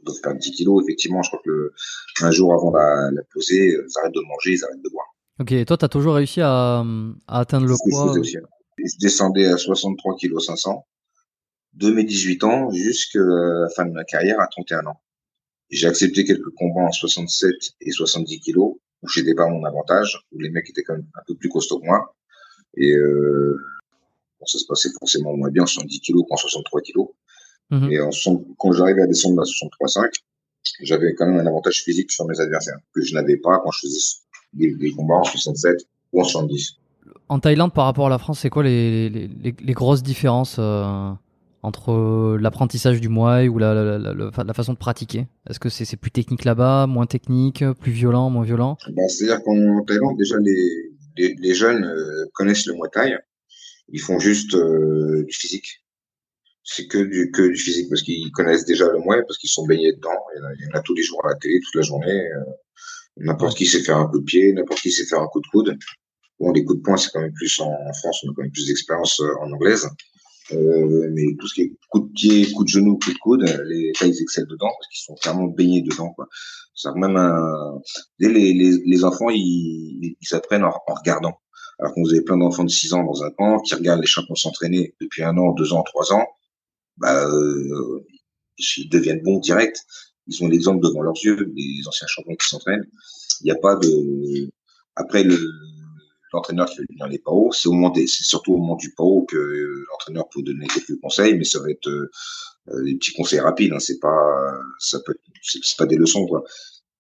doivent perdre 10 kilos, effectivement, je crois que le, un jour avant la, la pesée, ils arrêtent de manger, ils arrêtent de boire. Ok, et toi, tu as toujours réussi à, à atteindre le poids je, je descendais à 63 kg 500 de mes 18 ans jusqu'à la fin de ma carrière à 31 ans. J'ai accepté quelques combats en 67 et 70 kilos où j'étais pas mon avantage, où les mecs étaient quand même un peu plus costauds que moi. Et euh, bon, ça se passait forcément moins bien en 70 kilos qu'en 63 kilos. Mhm. Et en, quand j'arrivais à descendre à 63,5, j'avais quand même un avantage physique sur mes adversaires que je n'avais pas quand je faisais des, des, combats en 67 ou en 70. En Thaïlande, par rapport à la France, c'est quoi les, les, les, les, grosses différences euh entre euh, l'apprentissage du Muay ou la, la, la, la, façon de pratiquer Est-ce que c'est plus technique là-bas, moins technique, plus violent, moins violent? Bah, C'est-à-dire qu'en Thaïlande, déjà, les, les, les jeunes euh, connaissent le Muay Thai. Ils font juste euh, du physique. C'est que du, que du physique parce qu'ils connaissent déjà le Muay, parce qu'ils sont baignés dedans. Il y, en a, tous les jours à la télé, toute la journée. n'importe qui sait faire un coup de pied, n'importe qui sait faire un coup de coude. Bon, les coups de poing, c'est quand même plus en, en France, on a quand même plus d'expérience en anglaise. Euh, mais tout ce qui est coup de pied, coup de genou, coup de coude, les tailles excellent dedans parce qu'ils sont clairement baignés dedans. Même un... les, les, les enfants, ils, ils s'apprennent en, en, regardant. Alors qu'on vous avez plein d'enfants de 6 ans dans un camp qui regardent les champions s'entraîner depuis un an, deux ans, trois ans, bah, euh, ils deviennent bons direct. Ils ont l'exemple devant leurs yeux, des anciens champions qui s'entraînent. Il n'y a pas de. Après, le, l'entraîneur qui va venir les PAO, c'est au moment des, c'est surtout au moment du PAO que l'entraîneur peut donner quelques conseils, mais ça va être euh, des petits conseils rapides. Hein, c'est pas, ça peut, c'est, pas des leçons quoi.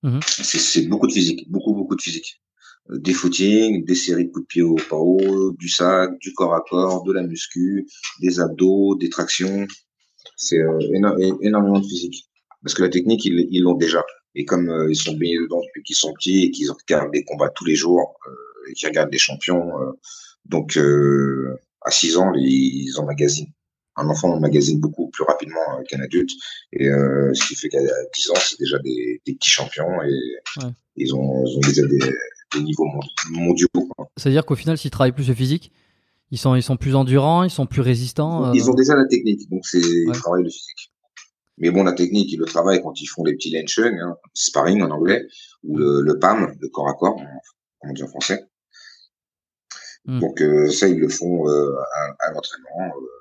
Mm-hmm. C'est, c'est beaucoup de physique, beaucoup beaucoup de physique des footings, des séries de coups de pied au haut, du sac, du corps à corps, de la muscu, des abdos, des tractions. C'est euh, énormément de physique. Parce que la technique, ils l'ont déjà. Et comme euh, ils sont baignés dedans depuis qu'ils sont petits et qu'ils regardent des combats tous les jours euh, et qu'ils regardent des champions, donc à 6 ans, ils emmagasinent. Un enfant emmagasine beaucoup plus rapidement qu'un adulte. Et ce qui fait qu'à 10 ans, c'est déjà des, petits champions et ils, ont, ils ont déjà des, des niveaux mondiaux. C'est-à-dire qu'au final, s'ils travaillent plus le physique, ils sont, ils sont plus endurants, ils sont plus résistants. Ils ont euh, déjà la technique, donc c'est ouais. ils travaillent le physique. Mais bon, la technique, ils le travaillent quand ils font les petits lenchung, hein, sparring en anglais, ou le, le PAM, le corps à corps, on dit en français. Hmm. Donc euh, ça, ils le font euh, à, à l'entraînement. Euh,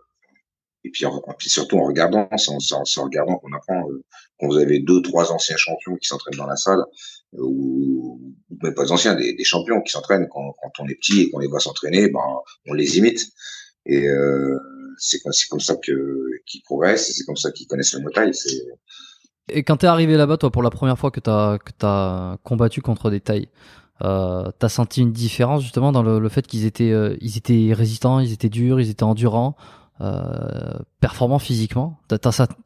et puis, en, puis surtout en regardant, c'est en, en, regardant qu'on apprend. Euh, quand vous avez deux, trois anciens champions qui s'entraînent dans la salle, ou, ou, même pas anciens, des, des champions qui s'entraînent quand, quand, on est petit et qu'on les voit s'entraîner, ben, on les imite. Et euh, c'est comme, ça que qu'ils progressent, c'est comme ça qu'ils connaissent le Muay Et quand t'es arrivé là-bas, toi, pour la première fois que t'as que as combattu contre des tailles, euh, t'as senti une différence justement dans le, fait qu'ils étaient euh, ils étaient résistants, ils étaient durs, ils étaient endurants, euh, performants physiquement? T'as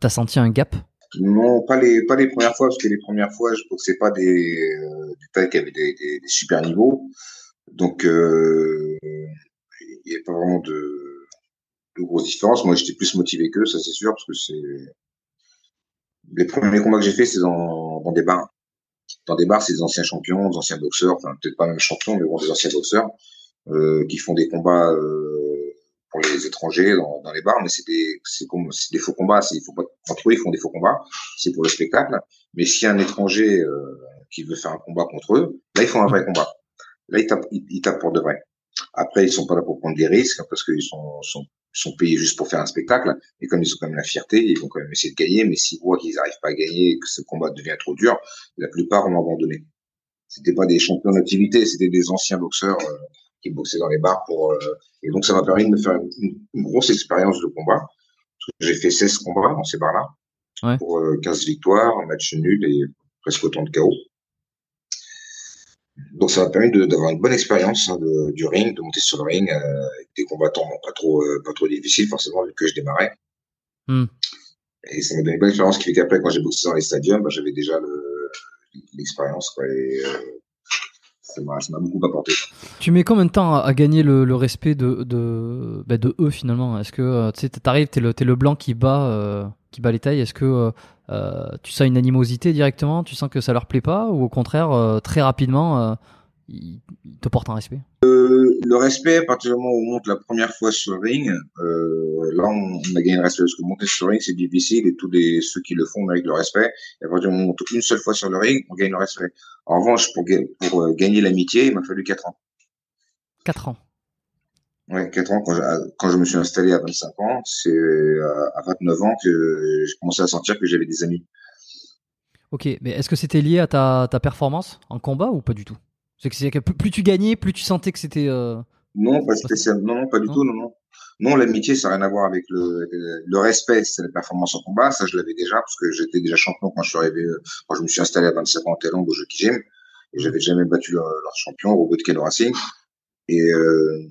as, senti un gap? Non, pas les pas les premières fois parce que les premières fois, je boxais pas des, des tailles qui avaient des, des, super niveaux, donc il n'y avait pas vraiment de, grosses différences. Moi, j'étais plus motivé qu'eux, ça c'est sûr, parce que c'est les premiers combats que j'ai fait, c'est dans, des bars. Dans des bars, c'est des anciens champions, des anciens boxeurs, enfin peut-être pas même champions, mais bon, des anciens boxeurs euh, qui font des combats euh, pour les étrangers dans, dans les bars, mais c'est des, c'est comme, c'est des faux combats. Il faut pas, entre eux, ils font des faux combats. C'est pour le spectacle. Mais si un étranger euh, qui veut faire un combat contre eux, là, ils font un vrai combat. Là, ils tapent, ils, tapent pour de vrai. Après, ils sont pas là pour prendre des risques parce qu'ils sont, sont, sont payés juste pour faire un spectacle. Et comme ils ont quand même la fierté, ils vont quand même essayer de gagner. Mais s'ils voient qu'ils n'arrivent pas à gagner et que ce combat devient trop dur, la plupart vont abandonner. C'était pas des champions d'activité, c'était des anciens boxeurs euh, qui boxait dans les bars pour, euh, et donc ça m'a permis de me faire une, grosse expérience de combat. J'ai fait 16 combats dans ces bars-là. Ouais. Pour 15 euh, victoires, un match nul et presque autant de chaos. Donc ça m'a permis d'avoir une bonne expérience hein, de, du ring, de monter sur le ring euh, avec des combattants pas trop euh, pas trop difficiles forcément vu que je démarrais. Mm. Et ça m'a donné une bonne expérience qui fait qu'après quand j'ai boxé dans les stadiums, bah, j'avais déjà l'expérience quoi. Et, euh, ça m'a beaucoup apporté. Tu mets combien de temps à, gagner le, le, respect de, de, bah de eux finalement? Est-ce que tu sais, t'arrives, t'es le, es le blanc qui bat, qui bat les tailles Est-ce que euh, euh, tu sens une animosité directement Tu sens que ça leur plaît pas Ou au contraire, euh, très rapidement, ils, ils, te portent un respect? Le respect, à partir du moment où on monte la première fois sur le ring, là on, on, a gagné le respect parce que monter sur le ring c'est difficile et tous les, ceux qui le font méritent le respect. Et à partir du moment où on monte une seule fois sur le ring, on gagne le respect. En revanche, pour, pour euh, gagner l'amitié, il m'a fallu 4 ans. 4 ans. Ouais, 4 ans. Quand je, quand je me suis installé à 25 ans, c'est euh, à 29 ans que j'ai commencé à sentir que j'avais des amis. Ok, mais est-ce que c'était lié à ta, ta performance en combat ou pas du tout? C'est que, plus tu gagnais, plus tu sentais que c'était. Euh... Non, pas spécialement. Non, non, pas du non. tout. Non, non. Non, l'amitié, ça n'a rien à voir avec le, le respect, c'est la performance en combat. Ça, je l'avais déjà parce que j'étais déjà champion quand je suis arrivé, quand je me suis installé à 25 ans en Thaïlande au jeu Kijim. Et j'avais jamais battu leur, leur champion, Robot de Keno Racing. Et euh,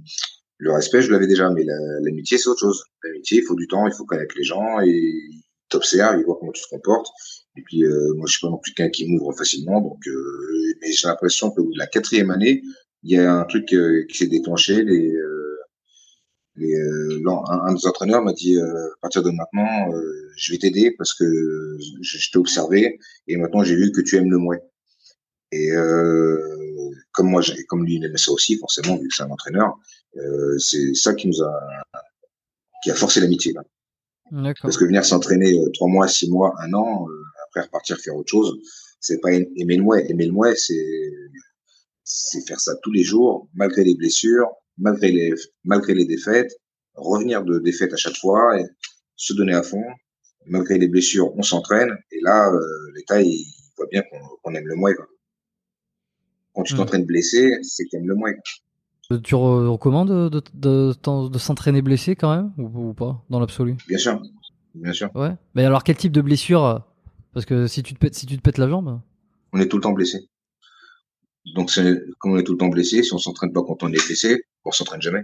le respect, je l'avais déjà. Mais l'amitié, c'est autre chose. L'amitié, il faut du temps, il faut connaître les gens et ils t'observent, ils voient comment tu te comportes. Et puis, euh, moi, je suis pas non plus quelqu'un qui m'ouvre facilement. Donc, euh, mais j'ai l'impression que la quatrième année, il y a un truc euh, qui s'est déclenché. Les, euh, et euh, un, un, des entraîneurs m'a dit euh, à partir de maintenant, euh, je vais t'aider parce que je, t'ai observé et maintenant j'ai vu que tu aimes le mouet. Et comme moi, comme lui, il aimait ça aussi, forcément, vu que c'est un entraîneur, c'est ça qui nous a qui a forcé l'amitié. Parce que venir s'entraîner trois mois, six mois, un an, après repartir faire autre chose, c'est pas aimer le mouet. Aimer le mouet, c'est c'est faire ça tous les jours, malgré les blessures, malgré les, malgré les défaites, revenir de défaites à chaque fois et se donner à fond. malgré les blessures, on s'entraîne. Et là, euh, l'État, il voit bien qu'on aime le Muay. Quand tu hmm. t'entraînes blessé, c'est que tu aimes le Muay. Tu recommandes de, de, s'entraîner blessé quand même ou, pas dans l'absolu? Bien sûr, bien sûr. Ouais. Mais alors quel type de blessure Parce que si tu te pètes, si tu te pètes la jambe? On est tout le temps blessé. Donc comme on est tout le temps blessé, si on s'entraîne pas quand on est blessé, on s'entraîne jamais.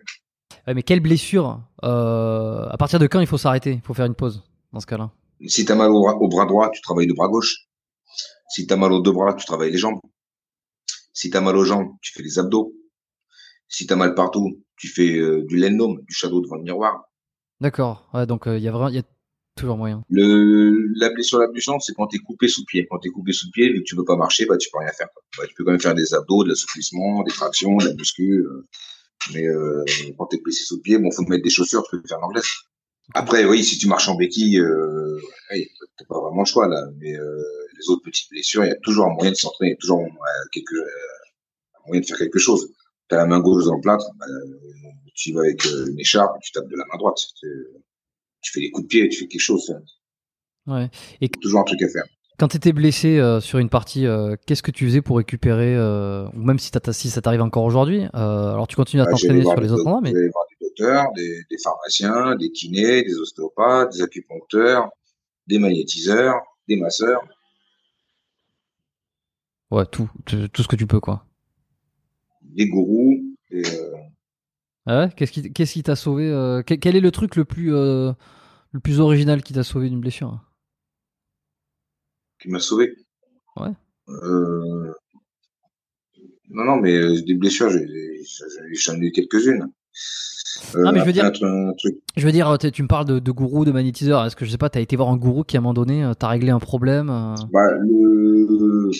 mais quelle blessure euh, À partir de quand il faut s'arrêter Il faut faire une pause dans ce cas-là? Si tu as mal au, bras droit, tu travailles le bras gauche. Si tu as mal aux deux bras, tu travailles les jambes. Si tu as mal aux jambes, tu fais les abdos. Si tu as mal partout, tu fais euh, du lendome, du shadow devant le miroir. D'accord. Ouais, donc euh, il y, a y a toujours moyen. Le, la blessure la plus c'est quand tu es coupé sous pied. Quand tu es coupé sous pied, vu que tu peux pas marcher, bah, tu peux rien faire. Bah, tu peux quand même faire des abdos, de l'assouplissement, des tractions, de la muscu. Euh, mais euh, quand tu es blessé sous pied, bon, faut mettre des chaussures, tu peux faire l'anglaise. Après, oui, si tu marches en béquille, euh, t'as pas vraiment le choix là. Mais euh, les autres petites blessures, il y a toujours un moyen de s'entraîner, toujours quelque, un moyen de faire quelque chose t'as la main gauche dans le plâtre, bah, tu vas avec euh, une écharpe, tu tapes de la main droite. Tu fais des coups de pied, tu fais quelque chose. Ouais. Et toujours un truc à faire. Quand tu étais blessé euh, sur une partie, euh, qu'est-ce que tu faisais pour récupérer, ou même si, si ça t'arrive encore aujourd'hui Alors tu continues à bah, t'entraîner sur les autres endroits, mais voir des docteurs, des, des, pharmaciens, des kinés, des ostéopathes, des acupuncteurs, des magnétiseurs, des masseurs. Ouais, tout, tout ce que tu peux, quoi des gourous. Et, euh, ah ouais Qu'est-ce qui qu'est-ce qui t'a sauvé euh, quel, est le truc le plus euh, le plus original qui t'a sauvé d'une blessure? Qui m'a sauvé? Ouais. Non non mais des blessures j'en ai eu quelques-unes. non, mais je veux dire, je veux dire, tu me parles de, de gourou, de magnétiseur. Est-ce que je sais pas, t'as été voir un gourou qui à un moment donné t'a réglé un problème bah, le,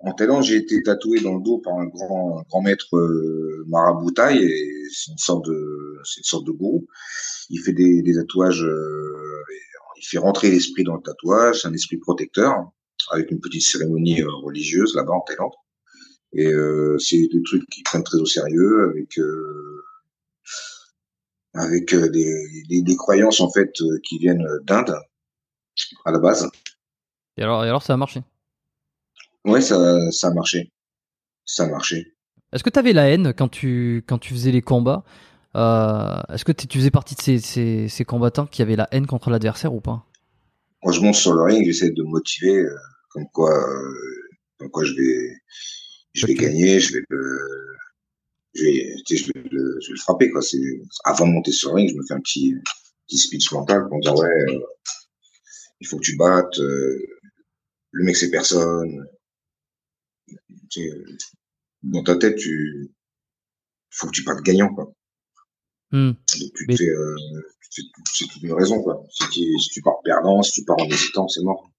en Thaïlande, j'ai été tatoué dans le dos par un grand, grand maître euh, maraboutai et c'est une sorte de, c'est une sorte de gourou. Il fait des, des tatouages, euh, il fait rentrer l'esprit dans le tatouage, c'est un esprit protecteur avec une petite cérémonie euh, religieuse là-bas en Thaïlande. Et euh, c'est des trucs qui prennent très au sérieux avec avec des, des, des, croyances en fait qui viennent d'Inde à la base. Et alors, et alors ça a marché? Ouais, ça, ça a marché. Ça a marché. Est-ce que tu avais la haine quand tu, quand tu faisais les combats euh, Est-ce que tu faisais partie de ces, ces, ces, combattants qui avaient la haine contre l'adversaire ou pas? Quand je monte sur le ring, j'essaie de me motiver, euh, comme quoi, euh, comme quoi je vais, je vais gagner, je vais le, je vais, je vais le, je vais le frapper quoi. C'est avant de monter sur le ring, je me fais un petit, petit speech mental pour dire ouais, il faut que tu battes. Le mec c'est personne dans ta tête, tu faut que tu partes gagnant, quoi. Tu fais, euh, c'est toute une raison, quoi. Si tu, si tu pars perdant, si tu pars en hésitant, c'est mort.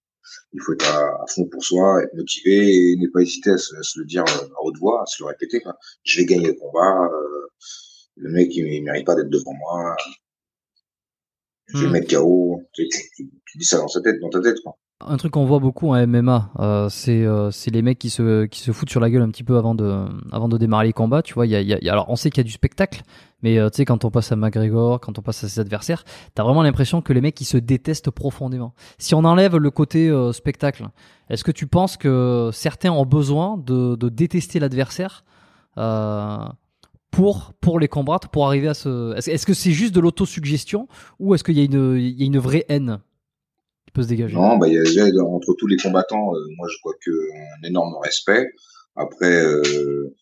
Il faut être à, fond pour soi, être motivé et ne pas hésiter à se, le dire euh, à haute voix, à se le répéter. Quoi. Je vais gagner le combat. Euh, le mec, il, il mérite pas d'être devant moi. Je vais hmm. mettre KO. Tu, tu, tu, dis ça dans ta tête, dans ta tête, quoi. Un truc qu'on voit beaucoup en MMA, euh, c'est euh, les mecs qui se qui foutent sur la gueule un petit peu avant de démarrer les combats. Tu vois, y a, y alors on sait qu'il y a du spectacle, mais euh, tu sais quand on passe à McGregor, quand on passe à ses adversaires, t'as vraiment l'impression que les mecs ils se détestent profondément. Si on enlève le côté euh, spectacle, est-ce que tu penses que certains ont besoin de détester l'adversaire pour pour les combattre, pour arriver à ce Est-ce que c'est juste de l'autosuggestion ou est-ce qu'il y a une vraie haine? Se dégager Non, bah, y a déjà entre tous les combattants, euh, moi je crois qu'un énorme respect. Après, euh,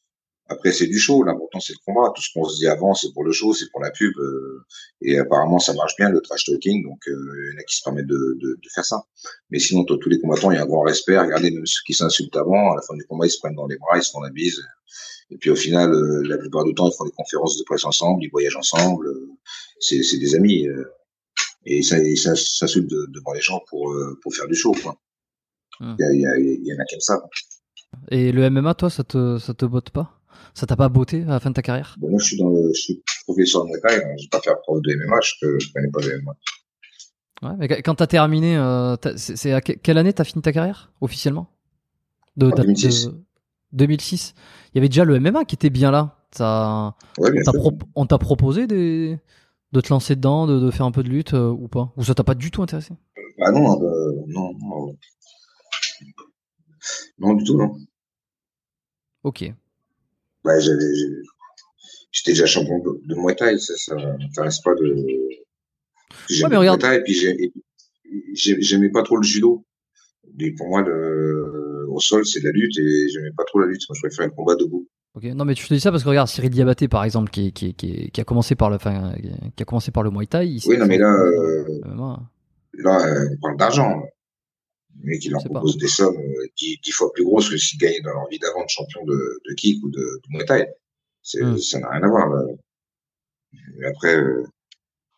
après c'est du show. L'important c'est le combat. Tout ce qu'on se dit avant, c'est pour le show, c'est pour la pub. Euh, et apparemment ça marche bien le trash talking. Donc il y en a qui se permettent de, de, de faire ça. Mais sinon, entre tous les combattants, il y a un grand respect. Regardez même ceux qui s'insultent avant, à la fin du combat, ils se prennent dans les bras, ils se font la bise. Et puis au final, la plupart du temps, ils font des conférences de presse ensemble, ils voyagent ensemble. C'est des amis et ça, ça s'insulte devant les gens pour, euh, pour faire du show. Quoi. Hmm. Il, y en a comme ça. Et le MMA, toi, ça te, ça te botte pas? Ça t'a pas botté à la fin de ta carrière? Bon, Moi, je suis, dans le, je suis professeur de taille, je vais pas faire prof de MMA, je, ne connais pas le MMA. Ouais, mais quand t'as terminé, euh, c'est à quelle année t'as fini ta carrière officiellement? De, 2006. 2006. Il y avait déjà le MMA qui était bien là. Ça, ouais, on t'a proposé des, de te lancer dedans, de, de faire un peu de lutte euh, ou pas? Ou ça t'a pas du tout intéressé? Ah non, non, non. Non, du tout, non. Ok. Ouais, j'avais, j'étais déjà champion de, de Muay Thai, ça, ça m'intéresse pas de. J'aime mais regarde- Muay Thai, et puis j'aimais pas trop le judo. Et pour moi, le, au sol, c'est de la lutte, et j'aimais pas trop la lutte. Moi, je préfère le combat debout. Non, mais je te dis ça parce que regarde Cyril Diabaté par exemple, qui, qui, qui, qui a commencé par le, enfin, qui a commencé par le Muay Thai. Oui, non, mais là, euh, là, euh, on parle d'argent. Le mec, il leur pas. propose des sommes euh, dix, dix fois plus grosses que s'il gagnait dans leur vie d'avant de champion de, de kick ou de, de Muay Thai. Hmm. Ça n'a rien à voir. Là. Mais après, euh,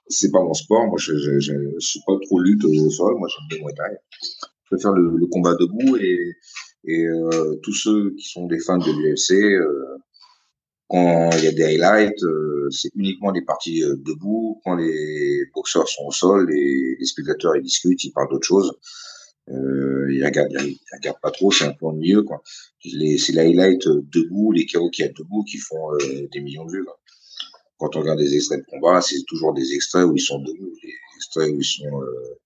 c'est pas mon sport. Moi, je, je, je, je suis pas trop lutte au sol. Moi, j'aime bien Muay Thai. Je préfère le, le combat debout et, et euh, tous ceux qui sont des fans de l'UFC, euh, quand il y a des highlights, euh, c'est uniquement des parties euh, debout. Quand les boxeurs sont au sol, les, spectateurs ils discutent, ils parlent d'autre chose. Euh, ils regardent, ils regardent pas trop, c'est un peu ennuyeux quoi. C'est les highlights euh, debout, les KO qu'il y a debout qui font des millions de vues. Quoi. Quand on regarde des extraits de combat, c'est toujours des extraits où ils sont debout, les extraits où ils sont euh,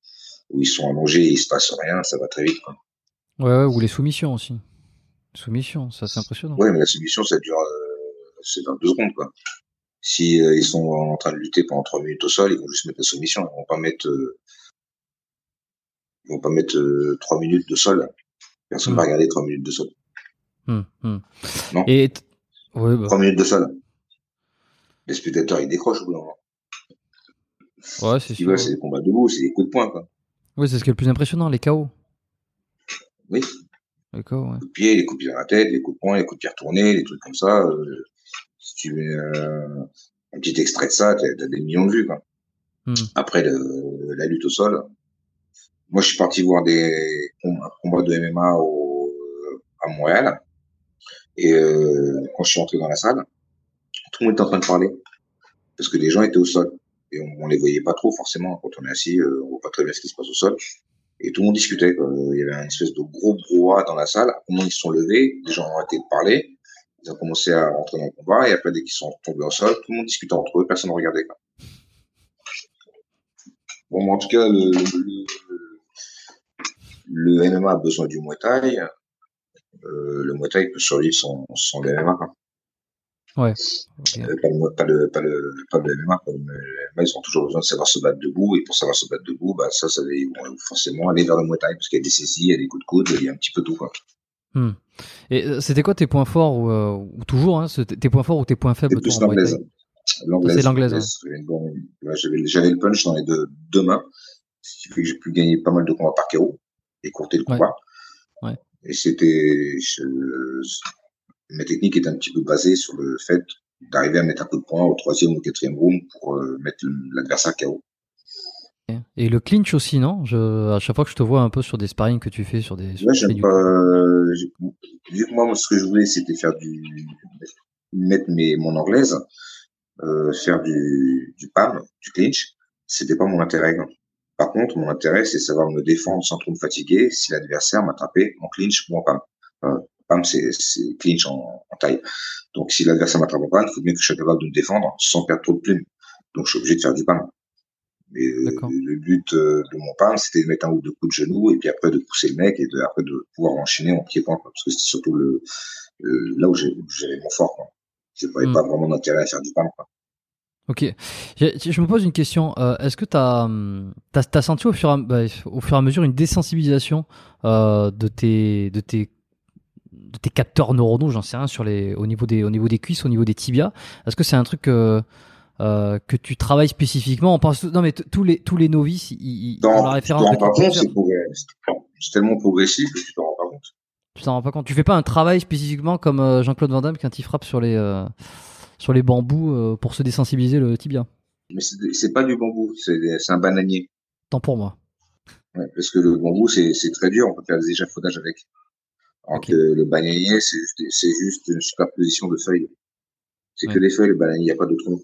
où ils sont allongés, et il se passe rien, ça va très vite. Quoi. Ouais, ouais, ou les soumissions aussi. Soumissions, ça c'est impressionnant. Ouais, mais la soumission, ça dure, euh, c'est dans deux secondes, quoi. Si euh, ils sont en train de lutter pendant trois minutes au sol, ils vont juste mettre la soumission. Ils vont pas mettre, euh, ils vont pas mettre euh, trois minutes de sol. Personne Hmm. va regarder trois minutes de sol. Hum. Non. Et ouais, bah, Trois minutes de sol. Les spectateurs, ils décrochent au bout d'un moment. ouais, Ce c'est sûr. c'est des combats debout, c'est des coups de poing, quoi. Ouais, c'est ce qui est le plus impressionnant, les KO. Oui. Les KO, ouais. coups de pied, les coups de pied dans la tête, les coups de poing, les coups de pied retournés, les trucs comme ça. euh, si tu mets euh, un petit extrait de ça, t'as t'as des millions de vues, quoi. Hum. Après le, la lutte au sol, moi je suis parti voir des com- un combat de MMA au, à Montréal et euh, quand je suis entré dans la salle, tout le monde était en train de parler parce que les gens étaient au sol et on, on les voyait pas trop forcément quand on est assis, euh, on voit pas très bien ce qui se passe au sol et tout le monde discutait. Il y avait une espèce de gros brouhaha dans la salle. À un moment ils se sont levés, les gens ont arrêté de parler, ils ont commencé à rentrer dans le combat et après dès qu'ils sont tombés au sol, tout le monde discutait entre eux, personne ne regardait. Bon, en tout cas, le, le, MMA a besoin du Muay Thai. Euh, le Muay Thai peut survivre sans, sans le MMA. Ok. Euh, pas, le, pas, le, pas, le, pas le MMA. Quoi. Ils ont toujours besoin de savoir se battre debout. Et pour savoir se battre debout, bah, ça, ça va ils vont forcément aller vers le Muay Thai parce qu'il y a des saisies, il y a des coups de coude, il y a un petit peu tout. Quoi. Hum. Et euh, c'était quoi tes points forts ou, euh, ou toujours hein, tes points forts ou tes points faibles C'est l'anglaise. C'est l'anglaise, J'avais ouais, J'avais le punch dans les deux, deux mains, ce qui fait que j'ai pu gagner pas mal de combats par KO et courter le Ouais. combat. Ouais. Et c'était, ma technique est un petit peu basée sur le fait d'arriver à mettre un coup de poing au troisième ou quatrième round pour euh, mettre l'adversaire KO. Et le clinch aussi, non? Je, À chaque fois que je te vois un peu sur des sparring que tu fais sur des. sur Moi, j'aime pas. ce que je voulais, c'était faire du mettre mes mon anglaise, euh, faire du du PAM, du clinch. C'était pas mon intérêt. Par contre, mon intérêt, c'est savoir me défendre sans trop me fatiguer si l'adversaire m'attrapait en clinch ou en PAM. Euh, PAM, c'est clinch en, en taille. Donc, si l'adversaire m'attrape en PAM, il faut bien que je sois capable de me défendre sans perdre trop de plumes. Donc, je suis obligé de faire du PAM. Mais euh, le but euh, de mon PAM, c'était de mettre un ou deux coups de genou et puis après de pousser le mec et de, après de pouvoir enchaîner en pied-point. Parce que c'était surtout le, le- là où j'avais mon fort. Quoi. Je n'avais Hmm. pas vraiment d'intérêt à faire du PAM. Quoi. Ok. Je me pose une question. euh, Est-ce que tu as, as, senti au fur, et à, bah, au fur et à mesure une désensibilisation euh, de, tes, de, tes, de tes capteurs neuronaux, j'en sais rien, sur les, au, niveau des, au niveau des cuisses, au niveau des tibias Est-ce que c'est un truc euh, euh, que tu travailles spécifiquement? On pense, Non, mais tous les, tous les novices, ils, ils ont la tu référence t'en rends pas compte, c'est tellement progressif que tu t'en rends pas compte. Tu t'en rends pas compte. Tu fais pas un travail spécifiquement comme euh, Jean-Claude Van Damme quand il frappe sur les, euh, sur les bambous pour se désensibiliser le tibia? Mais c'est pas du bambou, c'est un bananier. Tant pour moi. Ouais, parce que le bambou, c'est très dur, on peut faire des échafaudages avec. Alors que le bananier, c'est juste, une superposition de feuilles. C'est Ouais. que des feuilles, le bananier, il n'y a pas de tronc.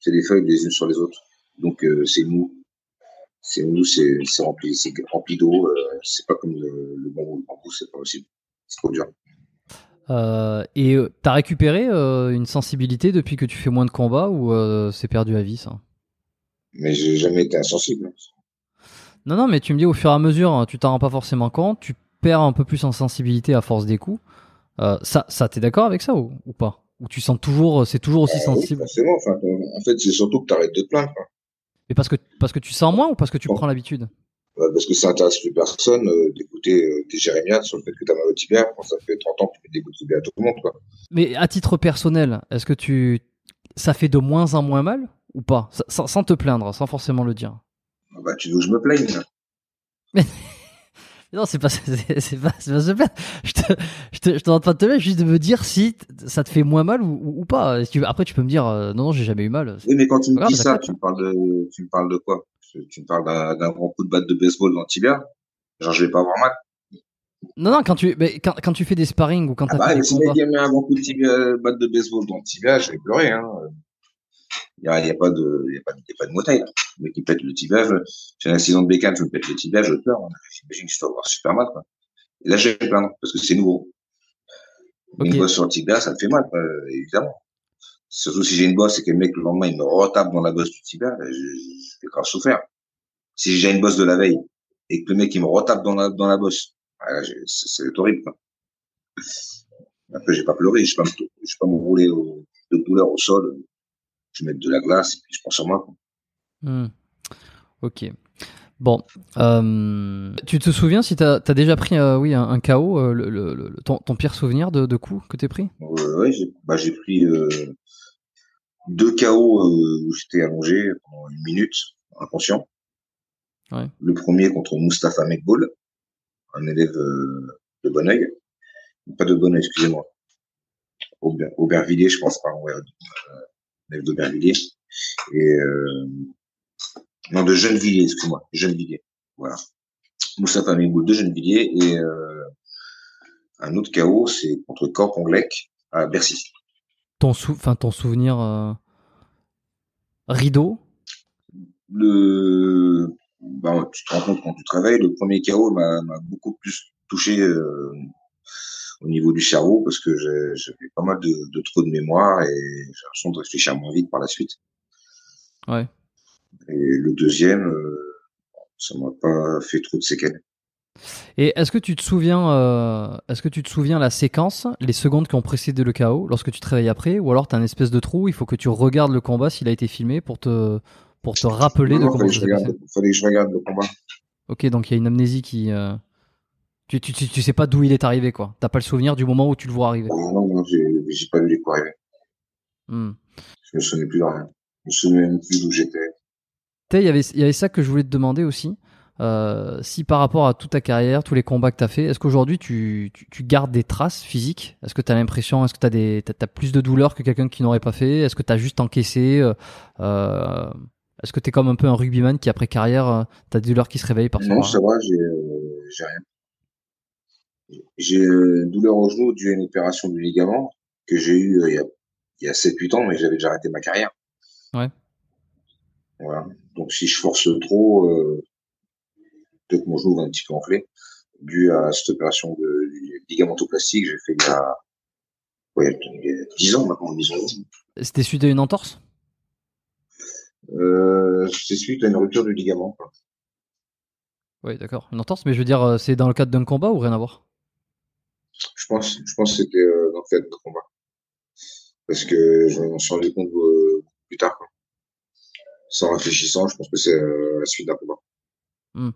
C'est des feuilles les unes sur les autres. Donc euh, c'est mou. C'est mou, c'est rempli, rempli d'eau. euh, c'est pas comme le, le bambou. Le bambou, c'est pas possible. C'est trop dur. Euh, et euh, t'as récupéré euh, une sensibilité depuis que tu fais moins de combats ou euh, c'est perdu à vie ça? Mais j'ai jamais été insensible. Non, non, mais tu me dis au fur et à mesure, hein, tu t'en rends pas forcément compte, tu perds un peu plus en sensibilité à force des coups. Euh, ça, ça t'es d'accord avec ça ou, ou pas? Ou tu sens toujours, c'est toujours aussi Ah oui, sensible? forcément. Enfin, en fait, c'est surtout que tu arrêtes de te plaindre. quoi. Mais parce que, parce que tu sens moins ou parce que tu Bon. prends l'habitude? Ouais, Parce que ça intéresse plus personne euh, d'écouter euh, des jérémiades sur le fait que tu as mal au tibia. Quand ça fait 30 ans que tu fais des coups de tibia à tout le monde. Quoi. Mais à titre personnel, est-ce que tu. Ça fait de moins en moins mal ou pas? Sa- sans, sans te plaindre, sans forcément le dire. Ah Bah, tu veux que je me plaigne Non, c'est pas, c'est, c'est pas, c'est pas se plaindre. Je te, je te, je te demande pas de te plaindre, juste de me dire si ça te fait moins mal ou, pas. Tu après, tu peux me dire, euh, non, non, j'ai jamais eu mal. Oui, mais quand tu me dis ça, tu me parles de, tu me parles de quoi? Tu tu me parles d'un grand coup de batte de baseball dans le tibia? Genre, je vais pas avoir mal. Non, non, quand tu, mais quand, quand tu fais des sparring ou quand Ah t'as bah, fait mais des si combats. il met un grand coup de tibia, batte de baseball dans le tibia, je vais pleurer. Hein. Il y a, il y a pas de, il y a pas, de- il y a pas de motaille. Mec qui pète le tibia, je- j'ai un accident de bécane, je me pète le tibia, je pleure. J'imagine que je dois avoir super mal. Quoi. Et là, je vais plaindre parce que c'est nouveau. Une bosse sur le tibia, ça me fait mal, quoi, évidemment. Surtout si j'ai une bosse et que le mec, le lendemain, il me retape dans la bosse du tibia, je, je vais grave souffrir. Si j'ai déjà une bosse de la veille et que le mec, il me retape dans la, dans la bosse, ah, là, j'ai- c'est horrible. Quoi. Après, j'ai pas pleuré, je vais pas me, je vais pas me rouler au- de douleur au sol. Je vais mettre de la glace et puis je pense sur moi. Quoi. Hmm. Ok. Bon, euh, tu te souviens si t'as as déjà pris euh, oui un, un KO, euh, le, le- le- ton, ton pire souvenir de, de coup que t'es pris? J'ai bah, j'ai pris deux KO où j'étais allongé pendant une minute, inconscient. Ouais. Le premier contre Mustapha Mekboul, un élève de Bonneuil. Pas de Bonneuil, excusez-moi. Auber- Aubervilliers, je pense, pardon, ouais, élève d'Aubervilliers. Et non, de Gennevilliers, excuse-moi, Gennevilliers. Voilà. Mustapha Mekboul de Gennevilliers et euh, un autre KO, c'est contre Corp Onglec à Bercy. Ton sou, ton souvenir euh, rideau? Le bah, tu te rends compte quand tu travailles, le premier KO m'a beaucoup plus touché euh, au niveau du cerveau parce que j'avais pas mal de, de trous de mémoire et j'ai l'impression de réfléchir moins vite par la suite. Ouais. Et le deuxième, euh, ça m'a pas fait trop de séquelles. Et est-ce que tu te souviens, euh, est-ce que tu te souviens la séquence, les secondes qui ont précédé le KO, lorsque tu te réveilles après, ou alors t'as un espèce de trou, il faut que tu regardes le combat s'il a été filmé pour te pour te rappeler Non, de non, comment ça s'est passé. regarde, fallait que je regarde le combat. Ok, donc il y a une amnésie qui, euh, tu, tu, tu, tu sais pas d'où il est arrivé quoi. T'as pas le souvenir du moment où tu le vois arriver. Ah non, non, j'ai j'ai pas vu les coups arriver. Hmm. Je me souvenais plus de rien. Je me souvenais même plus d'où j'étais. Il y avait il y avait ça que je voulais te demander aussi. Euh, si par rapport à toute ta carrière, tous les combats que tu as fait, est-ce qu'aujourd'hui tu, tu, tu gardes des traces physiques? Est-ce que tu as l'impression, est-ce que tu as, des, plus de douleur que quelqu'un qui n'aurait pas fait? Est-ce que tu as juste encaissé euh, euh, Est-ce que tu es comme un peu un rugbyman qui après carrière, tu as des douleurs qui se réveillent par Non, ça va, j'ai rien. J'ai une douleur au genou due à une opération du ligament que j'ai eu il y a, il y a 7-8 ans, mais j'avais déjà arrêté ma carrière. Ouais. Voilà. Donc si je force trop, euh, peut-être mon genou va un petit peu enfler, dû à cette opération de ligamentoplastie que j'ai fait il y a, ouais, il y a 10 ans maintenant, 10 ans. C'était suite à une entorse? Euh, c'est suite à une rupture du ligament. Oui, d'accord. Une entorse, mais je veux dire, euh, c'est dans le cadre d'un combat ou rien à voir? Je pense, je pense que c'était euh, dans le cadre de combat. Parce que je m'en suis rendu compte euh, plus tard. Quoi. Sans réfléchissant, je pense que c'est euh, la suite d'un combat.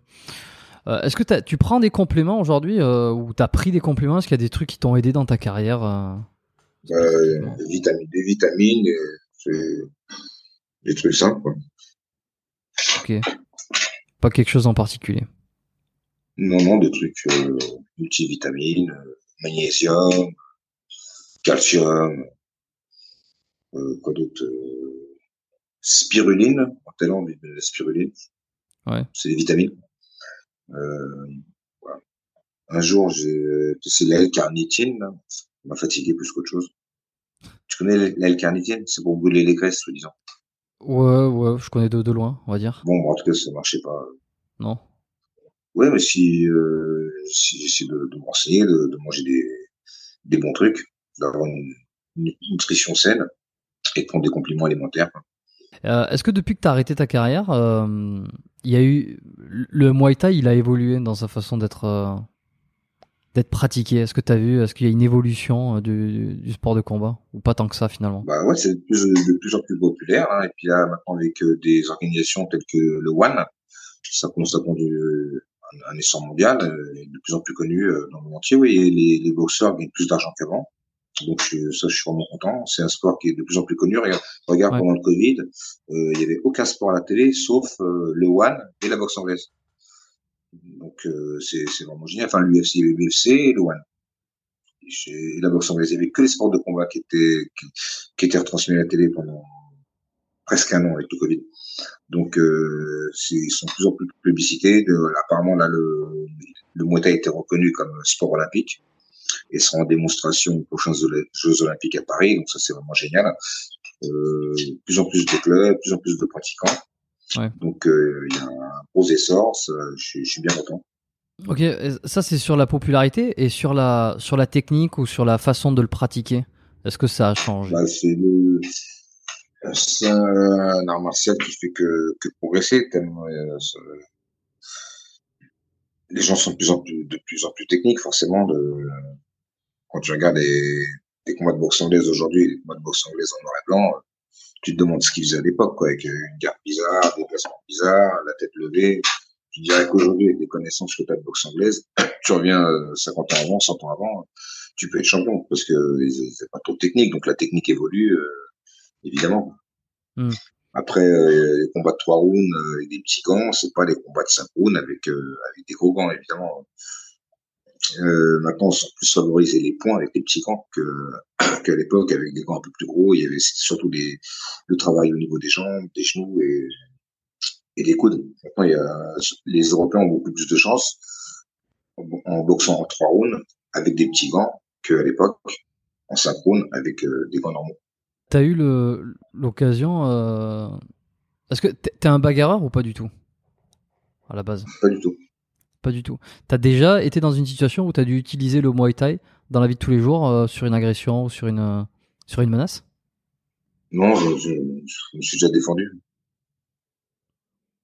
Euh, Est-ce que tu prends des compléments aujourd'hui euh, ou tu as pris des compléments? Est-ce qu'il y a des trucs qui t'ont aidé dans ta carrière euh? Des vitamines, des vitamines, trucs simples. Quoi. Ok. Pas quelque chose en particulier? Non, non, des trucs multivitamines, magnésium, calcium, quoi d'autre Spiruline, en dit de la spiruline. Ouais. C'est des vitamines. Euh, voilà. Un jour, j'ai testé la L-carnitine. Ça m'a fatigué plus qu'autre chose. Tu connais L-carnitine C'est pour brûler les graisses, soi-disant. Ouais, ouais, je connais de, de loin, on va dire. Bon, en tout cas, ça marchait pas. Non Ouais, mais si, euh, si j'essaie de, de me renseigner, de, de manger des, des bons trucs, d'avoir une, une nutrition saine et de prendre des compléments alimentaires. Euh, Est-ce que depuis que tu as arrêté ta carrière, euh, y a eu le Muay Thai, il a évolué dans sa façon d'être euh, pratiqué? Est-ce que tu as vu, est-ce qu'il y a une évolution du, sport de combat? Ou pas tant que ça finalement? Bah ouais, c'est de plus, en plus populaire. Hein. Et puis là, maintenant avec des organisations telles que le One, ça commence un, essor mondial, de plus en plus connu dans le monde entier. Oui, les boxeurs gagnent plus d'argent qu'avant. Donc ça, je suis vraiment content. C'est un sport qui est de plus en plus connu. Regarde, regarde pendant le Covid, euh, il n'y avait aucun sport à la télé sauf euh, le One et la boxe anglaise. Donc euh, c'est vraiment génial. Enfin l'UFC, l'UFC et le One. Et la boxe anglaise, il n'y avait que les sports de combat qui étaient qui, qui étaient retransmis à la télé pendant presque un an avec le Covid. Donc euh, ils sont de plus en plus publicités. De, apparemment là le le Muay Thai a été reconnu comme sport olympique et sera en démonstration aux prochains Jeux Olympiques à Paris. Donc ça, c'est vraiment génial. Euh, plus en plus de clubs, plus en plus de pratiquants. Ouais. Donc euh, il y a un gros essor. Je, suis bien content. Ok, ça c'est sur la popularité et sur la sur la technique ou sur la façon de le pratiquer? Est-ce que ça a changé? Bah, C'est le c'est un art martial qui fait que, que progresser tellement euh, les gens sont de plus en plus de plus en plus techniques forcément de quand tu regardes les, les combats de boxe anglaise aujourd'hui, les combats de boxe anglaise en noir et blanc, tu te demandes ce qu'ils faisaient à l'époque, quoi, avec une garde bizarre, des placements bizarres, la tête levée. Tu dirais qu'aujourd'hui, avec les connaissances que tu as de boxe anglaise, tu reviens 50 euh, ans avant, 100 ans avant, tu peux être champion parce que c'est pas trop technique, donc la technique évolue, euh, évidemment. Mm. Après, euh, les combats de trois rounds avec des petits gants, c'est pas les combats de cinq rounds avec, avec des gros gants, évidemment. Euh, maintenant, on sent plus favoriser les points avec les petits gants que qu'à l'époque avec des gants un peu plus gros. Il y avait surtout des, le travail au niveau des jambes, des genoux et, et des coudes. Maintenant, il y a, les Européens ont beaucoup plus de chance en, boxant en trois rounds avec des petits gants qu'à l'époque en rounds avec euh, des gants normaux. T'as eu l'occasion. Euh... Est-ce que t'es un bagarreur ou pas du tout? À la base Pas du tout. Pas du tout. T'as déjà été dans une situation où t'as dû utiliser le Muay Thai dans la vie de tous les jours euh, sur une agression ou sur une, euh, sur une menace? Non, je, je, je, me suis déjà défendu.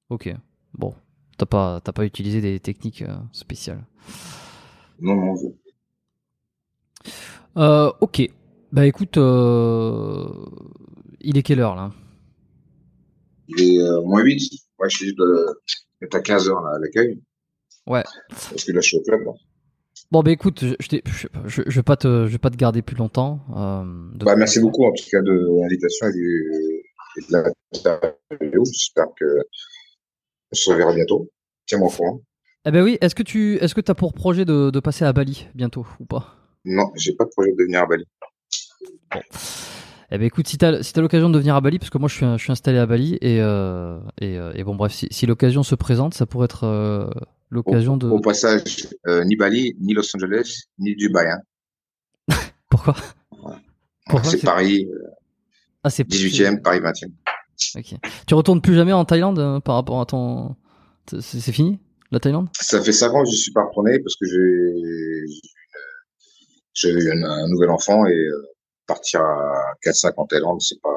Ok. Bon. T'as pas, pas utilisé des techniques spéciales Non, non. Euh, ok. Bah écoute, il est quelle heure là? Il est moins 8. Ouais, je suis de, à 15h là, à l'accueil. Ouais. Parce que là, je suis au club. Là. Bon, bah écoute, je, je, je, je, vais pas te, je vais pas te garder plus longtemps. Euh, bah, merci beaucoup en tout cas de l'invitation et, et, de la J'espère que on se reverra bientôt. Tiens-moi au courant. Eh ben oui, est-ce que tu est-ce que as pour projet de, de passer à Bali bientôt ou pas? Non, j'ai pas de projet de venir à Bali. Bon. Eh ben écoute, si t'as si as, l'occasion de venir à Bali, parce que moi je suis, je suis installé à Bali et euh, et, euh, et, bon bref, si, si l'occasion se présente, ça pourrait être euh, l'occasion de. Au passage, euh, ni Bali, ni Los Angeles, ni Dubaï. Hein. Pourquoi, Pourquoi? C'est Paris. Ah, c'est 18e, Paris 20e. Ok. Tu retournes plus jamais en Thaïlande par rapport à ton. C'est fini la Thaïlande? Ça fait 5 ans que je suis pas retourné parce que j'ai j'ai eu un, nouvel enfant et partir à 4-5 en Thaïlande, c'est pas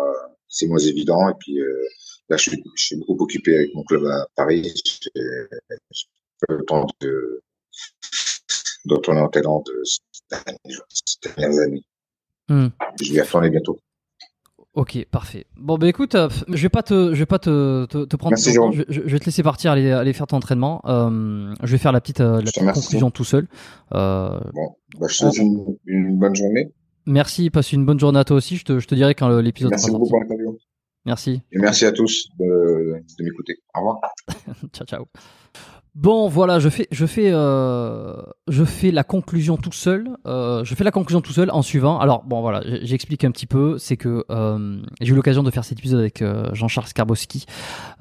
c'est moins évident et puis euh, là je suis, je suis beaucoup occupé avec mon club à Paris le temps de, de retourner en Thaïlande ces dernières années. Hmm. Je vais retourner bientôt. Ok, parfait. Bon, bah écoute, euh, je vais pas te, je vais pas te, te, te prendre Merci, temps. Je, je, vais te laisser partir, aller, aller faire ton entraînement. Euh, je vais faire la petite, euh, la petite conclusion tout seul. Euh, bon, bah, je te souhaite une, une, bonne journée. Merci, passe une bonne journée à toi aussi. Je te, je te dirai quand l'épisode sera sorti. Merci beaucoup pour l'interview. Merci. Et merci à tous de, de m'écouter. Au revoir. ciao, ciao. Bon, voilà, je fais, je fais, euh, je fais la conclusion tout seul. Euh, je fais la conclusion tout seul en suivant. Alors, bon, voilà, j'explique un petit peu. C'est que euh, j'ai eu l'occasion de faire cet épisode avec euh, Jean-Charles Skarbowski,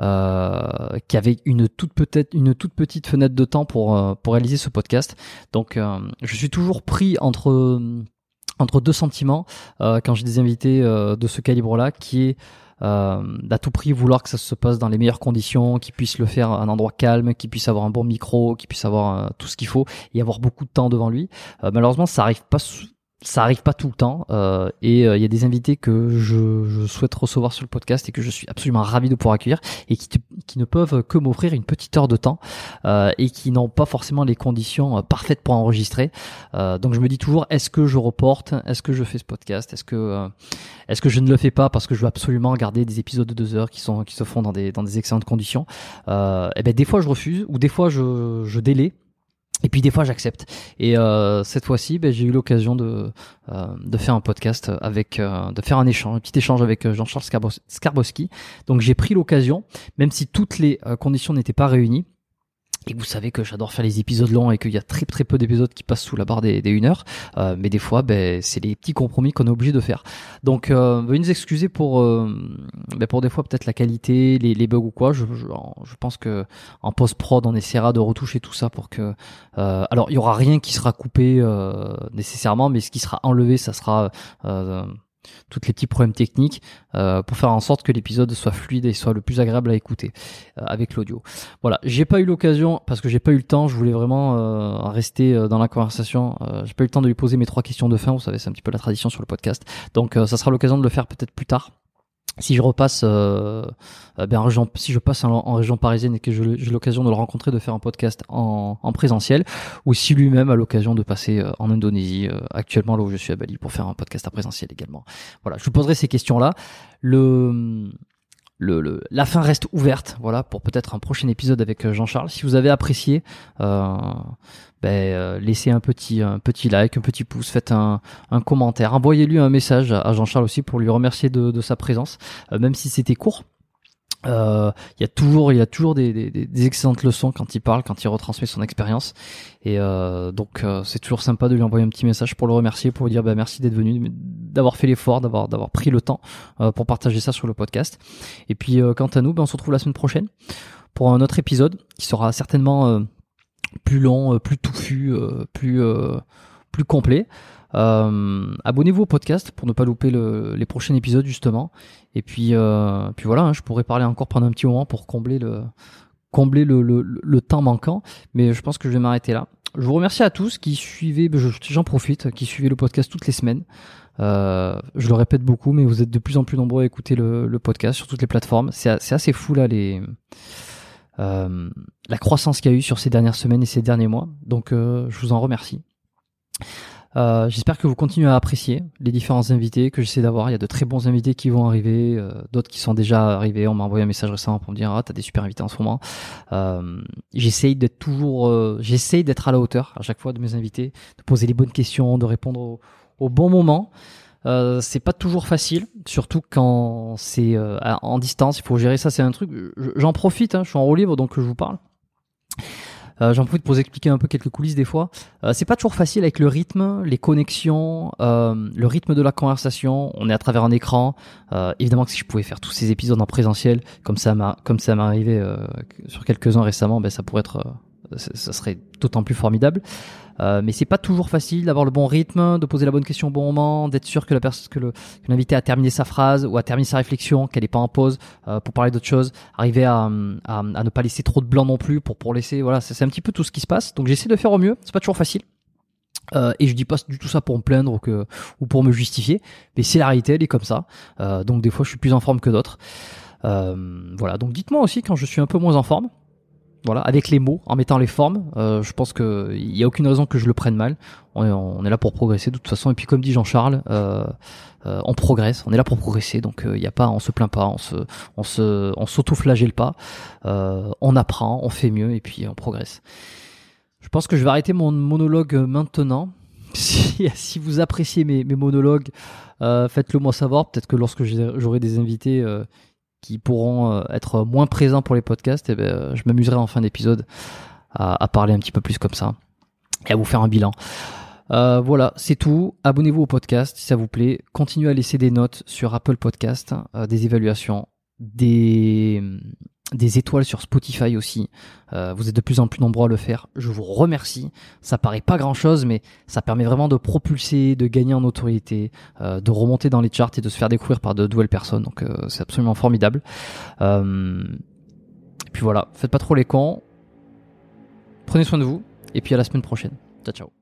euh, qui avait une toute peut-être une toute petite fenêtre de temps pour euh, pour réaliser ce podcast. Donc, je suis toujours pris entre entre deux sentiments quand j'ai des invités de ce calibre-là, qui est euh, d'à tout prix vouloir que ça se passe dans les meilleures conditions, qu'il puisse le faire à un endroit calme, qu'il puisse avoir un bon micro, qu'il puisse avoir euh, tout ce qu'il faut et avoir beaucoup de temps devant lui. Euh, malheureusement, ça arrive pas ça arrive pas tout le temps euh, et euh, il y a des invités que je, je, souhaite recevoir sur le podcast et que je suis absolument ravi de pouvoir accueillir et qui, qui ne peuvent que m'offrir une petite heure de temps euh, et qui n'ont pas forcément les conditions euh, parfaites pour enregistrer. Euh, donc je me dis toujours est-ce que je reporte, est-ce que je fais ce podcast, est-ce que est-ce que je ne le fais pas parce que je veux absolument garder des épisodes de deux heures qui sont qui se font dans des dans des excellentes conditions? et eh ben des fois je refuse ou des fois je je délaie et puis des fois j'accepte. Et euh, cette fois-ci, ben, j'ai eu l'occasion de euh, de faire un podcast avec, euh, de faire un échange, un petit échange avec euh, Jean-Charles Skarbowski. Donc j'ai pris l'occasion, même si toutes les euh, conditions n'étaient pas réunies, et vous savez que j'adore faire les épisodes longs et qu'il y a très très peu d'épisodes qui passent sous la barre des, des 1 heure. Euh, mais des fois, ben, c'est les petits compromis qu'on est obligé de faire. Donc, euh, veuillez nous excuser pour, euh, ben, pour des fois peut-être la qualité, les, les bugs ou quoi. Je, je, je pense que en post-prod, on essaiera de retoucher tout ça pour que... Euh, alors, il y aura rien qui sera coupé euh, nécessairement, mais ce qui sera enlevé, ça sera toutes les petits problèmes techniques euh, pour faire en sorte que l'épisode soit fluide et soit le plus agréable à écouter euh, avec l'audio. Voilà, j'ai pas eu l'occasion parce que j'ai pas eu le temps. Je voulais vraiment euh, rester dans la conversation. J'ai pas eu le temps de lui poser mes trois questions de fin. Vous savez, c'est un petit peu la tradition sur le podcast. Donc, ça sera l'occasion de le faire peut-être plus tard si je repasse euh, euh ben, région, si je passe en, région parisienne et que j'ai l'occasion de le rencontrer de faire un podcast en, en présentiel ou si lui-même a l'occasion de passer euh, en Indonésie euh, actuellement là où je suis à Bali pour faire un podcast en présentiel également. Voilà je vous poserai ces questions là le le, la fin reste ouverte, voilà, pour peut-être un prochain épisode avec Jean-Charles. Si vous avez apprécié, euh, ben, euh, laissez un petit, un petit like, un petit pouce, faites un, commentaire, envoyez-lui un message à Jean-Charles aussi pour lui remercier de, de sa présence, euh, même si c'était court. Euh, il y a toujours, il y a toujours des, des, des, excellentes leçons quand il parle, quand il retransmet son expérience, et euh, donc c'est toujours sympa de lui envoyer un petit message pour le remercier, pour lui dire bah, merci d'être venu, d'avoir fait l'effort, d'avoir d'avoir pris le temps pour partager ça sur le podcast. Et puis quant à nous, ben, on se retrouve la semaine prochaine pour un autre épisode qui sera certainement plus long, euh, plus touffu, euh, plus euh, plus complet. Abonnez-vous au podcast pour ne pas louper le, les prochains épisodes justement. Et puis puis voilà, hein, je pourrais parler encore pendant un petit moment pour combler le combler le, le, le temps manquant, mais je pense que je vais m'arrêter là. Je vous remercie à tous qui suivez, j'en profite, qui suivez le podcast toutes les semaines. Euh, je le répète beaucoup, mais vous êtes de plus en plus nombreux à écouter le, le podcast sur toutes les plateformes. C'est assez fou là les euh, la croissance qu'il y a eu sur ces dernières semaines et ces derniers mois. Donc euh, je vous en remercie. Euh, J'espère que vous continuez à apprécier les différents invités que j'essaie d'avoir. Il y a de très bons invités qui vont arriver, euh, d'autres qui sont déjà arrivés. On m'a envoyé un message récemment pour me dire ah t'as des super invités en ce moment. Euh, j'essaye d'être toujours, euh, j'essaye d'être à la hauteur à chaque fois de mes invités, de poser les bonnes questions, de répondre au, bon moment. Euh, c'est pas toujours facile, surtout quand c'est euh, en distance. Il faut gérer ça. C'est un truc. J'en profite. Hein, je suis en haut libre, donc je vous parle. Euh, J'en profite pour vous expliquer un peu quelques coulisses des fois. Euh, c'est pas toujours facile avec le rythme, les connexions, euh, le rythme de la conversation. On est à travers un écran. Euh, évidemment que si je pouvais faire tous ces épisodes en présentiel, comme ça m'a, comme ça m'est arrivé sur quelques uns récemment, ben ça pourrait être, ça serait d'autant plus formidable. Euh, mais c'est pas toujours facile d'avoir le bon rythme, de poser la bonne question au bon moment, d'être sûr que la personne, que l'invité a terminé sa phrase ou a terminé sa réflexion, qu'elle est pas en pause euh, pour parler d'autre chose, arriver à, à, à, ne pas laisser trop de blanc non plus pour pour laisser, voilà, c'est un petit peu tout ce qui se passe. Donc j'essaie de faire au mieux. C'est pas toujours facile. Euh, et je dis pas du tout ça pour me plaindre ou, que, ou pour me justifier, mais c'est la réalité, elle est comme ça. Euh, donc des fois, je suis plus en forme que d'autres. Euh, voilà. Donc dites-moi aussi quand je suis un peu moins en forme. Voilà, avec les mots, en mettant les formes, euh, je pense que il y a aucune raison que je le prenne mal. On est, là pour progresser de toute façon. Et puis comme dit Jean-Charles, euh, euh, on progresse. On est là pour progresser, donc il y a pas, on se plaint pas, on se, on se, on s'auto-flagelle pas. on apprend, on fait mieux et puis on progresse. Je pense que je vais arrêter mon monologue maintenant. Si, vous appréciez mes monologues, faites-le moi savoir. Peut-être que lorsque j'aurai des invités qui pourront euh, être moins présents pour les podcasts, ben, euh, je m'amuserai en fin d'épisode à, parler un petit peu plus comme ça et à vous faire un bilan. Euh, voilà, c'est tout. Abonnez-vous au podcast si ça vous plaît. Continuez à laisser des notes sur Apple Podcast, des évaluations, des des étoiles sur Spotify aussi. Euh, vous êtes de plus en plus nombreux à le faire. Je vous remercie. Ça paraît pas grand chose, mais ça permet vraiment de propulser, de gagner en notoriété, euh, de remonter dans les charts et de se faire découvrir par de nouvelles personnes. Donc euh, c'est absolument formidable. Et puis voilà, faites pas trop les cons. Prenez soin de vous. Et puis à la semaine prochaine. Ciao ciao.